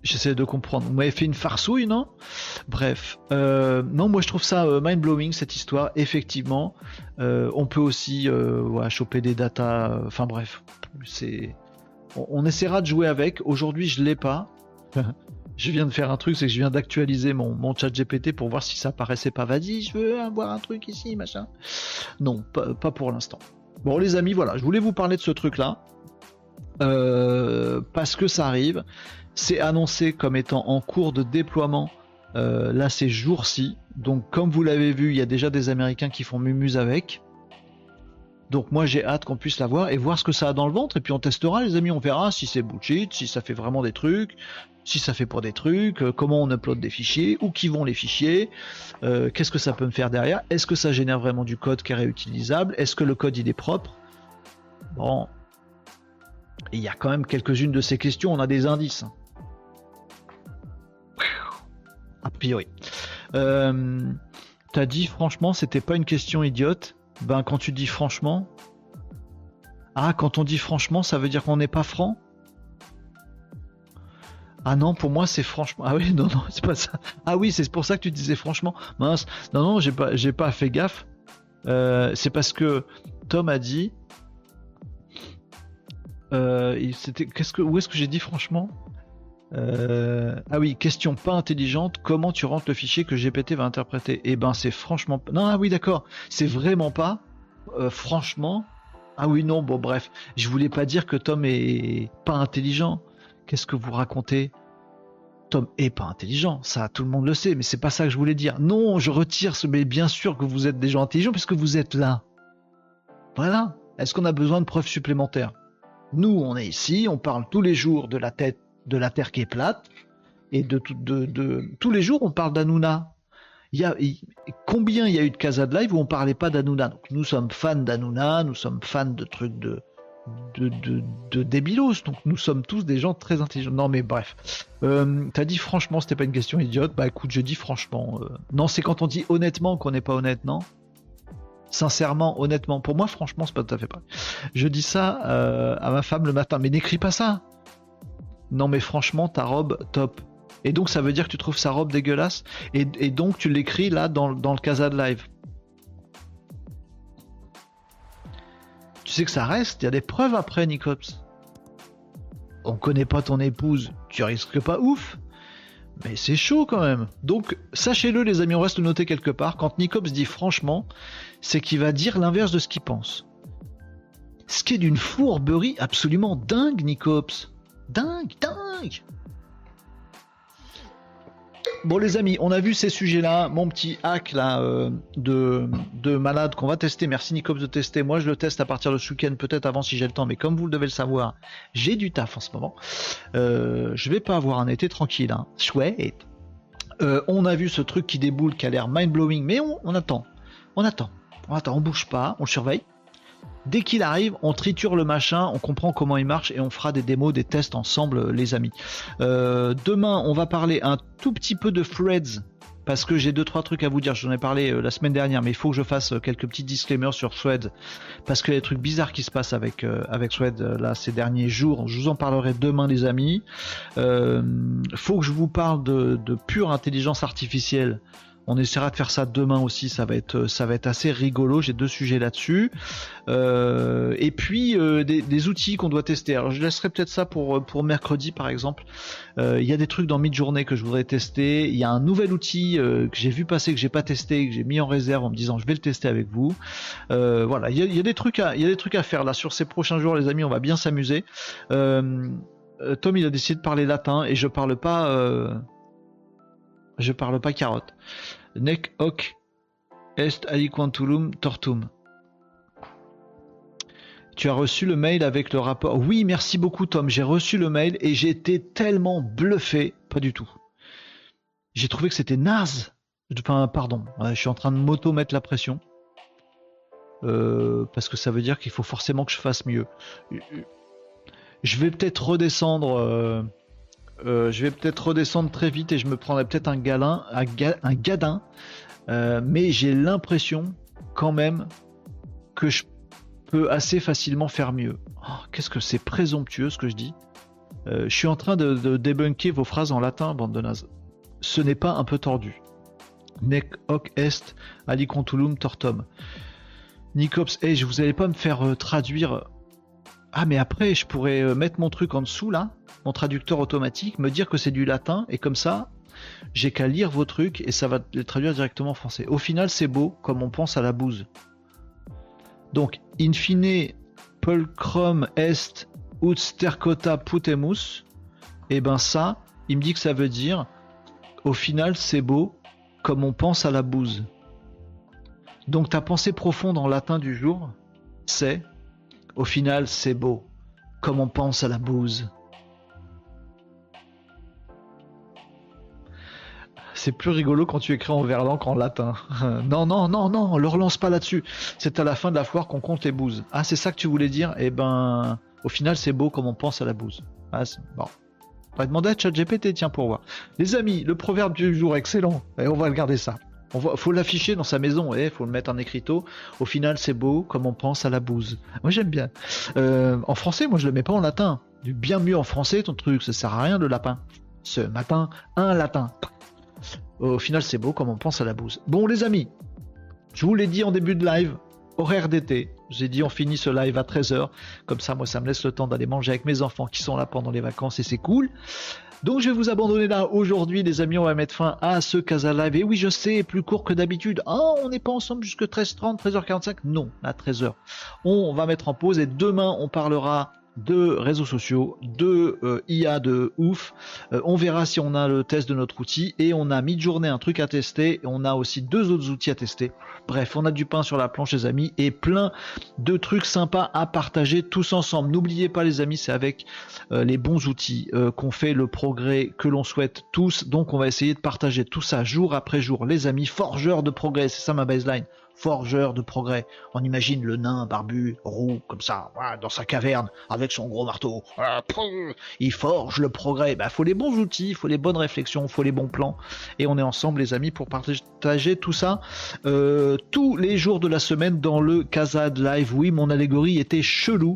J'essaie de comprendre. Vous m'avez fait une farcouille, non? Bref. Euh, non, moi je trouve ça mind-blowing cette histoire. Effectivement, on peut aussi choper des datas. Enfin bref, c'est on, essaiera de jouer avec. Aujourd'hui, je l'ai pas. *laughs* je viens de faire un truc, c'est que je viens d'actualiser mon, chat GPT pour voir si ça paraissait pas. Vas-y, je veux avoir un truc ici, machin. Non, pas, pour l'instant. Bon, les amis, voilà, je voulais vous parler de ce truc-là. Euh, parce que ça arrive. C'est annoncé comme étant en cours de déploiement euh, là ces jours-ci. Donc, comme vous l'avez vu, il y a déjà des Américains qui font mumuse avec. Donc moi j'ai hâte qu'on puisse la voir et voir ce que ça a dans le ventre et puis on testera les amis, on verra si c'est bullshit, si ça fait vraiment des trucs, si ça fait pour des trucs, euh, comment on upload des fichiers, où qui vont les fichiers, euh, qu'est-ce que ça peut me faire derrière, est-ce que ça génère vraiment du code qui est réutilisable, est-ce que le code il est propre? Bon, il y a quand même quelques-unes de ces questions, on a des indices. a priori. Euh, T'as dit franchement, c'était pas une question idiote. Ben quand tu dis franchement, ah quand on dit franchement, ça veut dire qu'on n'est pas franc? Ah non, pour moi c'est franchement. Ah oui, *laughs* non, non, c'est pas ça. Ah oui, c'est pour ça que tu disais franchement. Mince. Non, non, j'ai pas, j'ai pas fait gaffe. Euh, c'est parce que Tom a dit. Euh, c'était, qu'est-ce que, où est-ce que j'ai dit franchement? Euh, Ah oui, question pas intelligente. Comment tu rentres le fichier que GPT va interpréter? Eh ben, c'est franchement. Non, ah oui, d'accord. C'est vraiment pas. franchement. Ah oui, non. Bon, bref. Je voulais pas dire que Tom est pas intelligent. Qu'est-ce que vous racontez? Tom est pas intelligent, ça tout le monde le sait, mais c'est pas ça que je voulais dire. Non, je retire ce, mais bien sûr que vous êtes des gens intelligents puisque vous êtes là. Voilà. Est-ce qu'on a besoin de preuves supplémentaires? Nous, on est ici, on parle tous les jours de la tête, de la Terre qui est plate, et de, tous les jours, on parle d'Anouna. Il y a, combien il y a eu de Casa de Live où on parlait pas d'Anouna Donc nous sommes fans d'Anouna, nous sommes fans de trucs de, de, de, de débilos. Donc nous sommes tous des gens très intelligents. Non mais bref. Euh, T'as dit franchement, c'était pas une question idiote. Bah écoute, je dis franchement. Euh, non, c'est quand on dit honnêtement qu'on n'est pas honnête, non? Sincèrement, honnêtement. Pour moi, franchement, c'est pas tout à fait pareil. Je dis ça euh, à ma femme le matin. Mais n'écris pas ça. Non mais franchement, ta robe, top. Et donc ça veut dire que tu trouves sa robe dégueulasse. Et, donc tu l'écris là dans, le Casa de Live. Tu sais que ça reste, il y a des preuves après, Nicops. On connaît pas ton épouse, tu risques pas ouf. Mais c'est chaud quand même. Donc, sachez-le, les amis, on reste noté quelque part. Quand Nicops dit franchement, c'est qu'il va dire l'inverse de ce qu'il pense. Ce qui est d'une fourberie absolument dingue, Nicops. Dingue, dingue. Bon les amis, on a vu ces sujets-là, mon petit hack euh, de, de malade qu'on va tester. Merci Nicops de tester. Moi je le teste à partir de ce week-end, peut-être avant si j'ai le temps, mais comme vous le devez le savoir, j'ai du taf en ce moment. Euh, je vais pas avoir un été tranquille, hein. chouette. Euh, on a vu ce truc qui déboule, qui a l'air mind blowing, mais on, on attend, on attend, on attend, on bouge pas, on surveille. Dès qu'il arrive, on triture le machin, on comprend comment il marche et on fera des démos, des tests ensemble, les amis. Euh, demain, on va parler un tout petit peu de Threads parce que j'ai deux trois trucs à vous dire. J'en ai parlé euh, la semaine dernière, mais il faut que je fasse euh, quelques petits disclaimers sur Threads parce qu'il y a des trucs bizarres qui se passent avec avec Threads là ces derniers jours. Je vous en parlerai demain, les amis. faut que je vous parle de pure intelligence artificielle on essaiera de faire ça demain aussi, ça va être, assez rigolo. J'ai deux sujets là-dessus. Euh, et puis euh, des, outils qu'on doit tester. Alors je laisserai peut-être ça pour, mercredi par exemple. Euh, il y a des trucs dans mid-journée que je voudrais tester. Il y a un nouvel outil que j'ai vu passer, que j'ai pas testé, que j'ai mis en réserve en me disant je vais le tester avec vous. voilà, il y, a, des trucs à, y a des trucs à faire là sur ces prochains jours, les amis. On va bien s'amuser. Tom, il a décidé de parler latin et je parle pas je parle pas carotte. Nec hoc est aliquantulum tortum. Tu as reçu le mail avec le rapport. Oui, merci beaucoup Tom. J'ai reçu le mail et j'ai été tellement bluffé. Pas du tout. J'ai trouvé que c'était naze. Pardon. Je suis en train de m'auto-mettre la pression. Euh, parce que ça veut dire qu'il faut forcément que je fasse mieux. Je vais peut-être redescendre. Euh, euh, je vais peut-être redescendre très vite et je me prendrai peut-être un galin, un, gadin, euh, mais j'ai l'impression quand même que je peux assez facilement faire mieux. Oh, qu'est-ce que c'est présomptueux ce que je dis euh, Je suis en train de, débunker vos phrases en latin, bande de naze. Ce n'est pas un peu tordu. Nec hoc est alicontulum tortum. Nicops, hey, vous allez pas me faire traduire ah mais après je pourrais euh, mettre mon truc en dessous là, mon traducteur automatique, me dire que c'est du latin et comme ça j'ai qu'à lire vos trucs et ça va les traduire directement en français. Au final c'est beau comme on pense à la bouse. Donc in fine pulcrum est ut stercota putemus, et eh ben ça il me dit que ça veut dire au final c'est beau comme on pense à la bouse. Donc ta pensée profonde en latin du jour c'est au final, c'est beau, comme on pense à la bouse. C'est plus rigolo quand tu écris en verlan qu'en latin. *laughs* non, non, non, non, on le relance pas là-dessus. C'est à la fin de la foire qu'on compte les bouses. Ah, c'est ça que tu voulais dire? Eh ben, au final, c'est beau comme on pense à la bouse. Ah, bon. On va demander à ChatGPT, tiens, pour voir. Les amis, le proverbe du jour, excellent. Et on va garder ça. On va, faut l'afficher dans sa maison, et faut le mettre en écriteau. Au final, c'est beau, comme on pense à la bouse. Moi, j'aime bien. Euh, en français, moi, je le mets pas en latin. Du bien mieux en français, ton truc. Ça sert à rien, le lapin. Ce matin, un latin. Au final, c'est beau, comme on pense à la bouse. Bon, les amis, je vous l'ai dit en début de live, horaire d'été. J'ai dit on finit ce live à 13h. Comme ça, moi, ça me laisse le temps d'aller manger avec mes enfants qui sont là pendant les vacances et c'est cool. Donc je vais vous abandonner là aujourd'hui, les amis. On va mettre fin à ce Casa Live. Et oui, je sais, plus court que d'habitude. Oh, on n'est pas ensemble jusque 13h30, 13h45. Non, à 13h. On va mettre en pause et demain, on parlera de réseaux sociaux, de euh, IA de ouf. Euh, on verra si on a le test de notre outil et on a mid-journée un truc à tester. On a aussi deux autres outils à tester. Bref, on a du pain sur la planche, les amis, et plein de trucs sympas à partager tous ensemble. N'oubliez pas, les amis, c'est avec euh, les bons outils qu'on fait le progrès que l'on souhaite tous. Donc, on va essayer de partager tout ça jour après jour, les amis. Forgeurs de progrès, c'est ça ma baseline forgeur de progrès. On imagine le nain barbu, roux, comme ça, dans sa caverne, avec son gros marteau. Il forge le progrès. Bah, faut les bons outils, il faut les bonnes réflexions, faut les bons plans. Et on est ensemble, les amis, pour partager tout ça euh, tous les jours de la semaine dans le Kazad Live. Oui, mon allégorie était chelou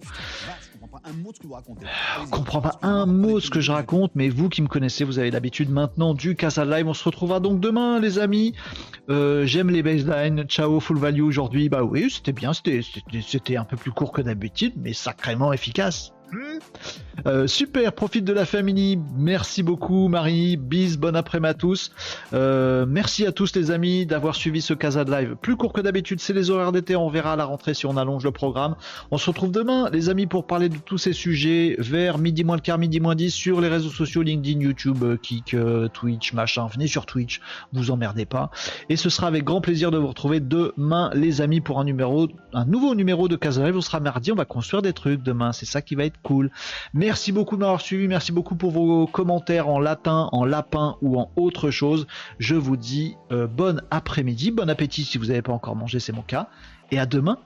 un mot de ce que vous racontez. Je comprends pas un mot ce que je raconte, mais vous qui me connaissez, vous avez l'habitude maintenant du Casa Live. On se retrouvera donc demain, les amis. Euh, j'aime les baselines. Ciao, full value aujourd'hui. Bah oui, c'était bien. C'était un peu plus court que d'habitude, mais sacrément efficace. Euh, super, profite de la famille. Merci beaucoup, Marie. Bis, bon après-midi à tous. Euh, merci à tous, les amis, d'avoir suivi ce Casa de Live. Plus court que d'habitude, c'est les horaires d'été. On verra à la rentrée si on allonge le programme. On se retrouve demain, les amis, pour parler de tous ces sujets vers midi moins le quart, midi moins 10 sur les réseaux sociaux LinkedIn, YouTube, euh, Kik, Twitch, machin. Venez sur Twitch, vous emmerdez pas. Et ce sera avec grand plaisir de vous retrouver demain, les amis, pour un numéro, un nouveau numéro de Casa Live. On sera mardi, on va construire des trucs demain. C'est ça qui va être cool. Merci beaucoup de m'avoir suivi, merci beaucoup pour vos commentaires en latin, en lapin ou en autre chose. Je vous dis euh, bon après-midi, bon appétit si vous n'avez pas encore mangé, c'est mon cas. Et à demain,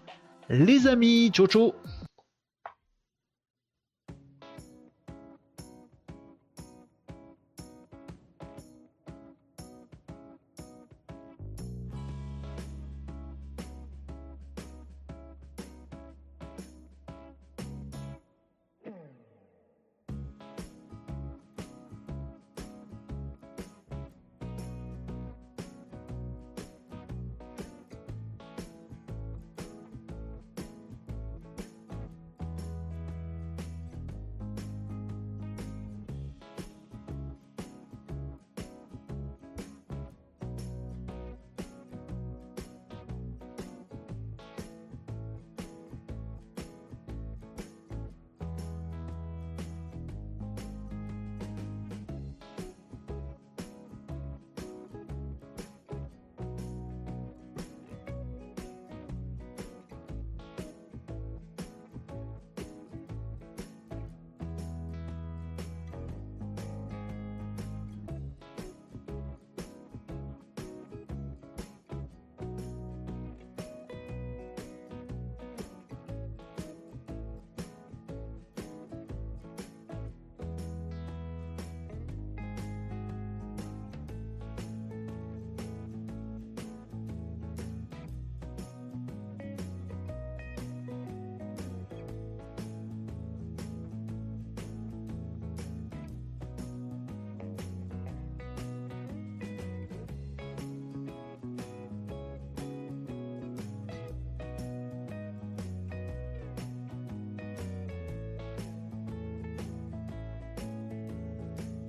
les amis. Ciao ciao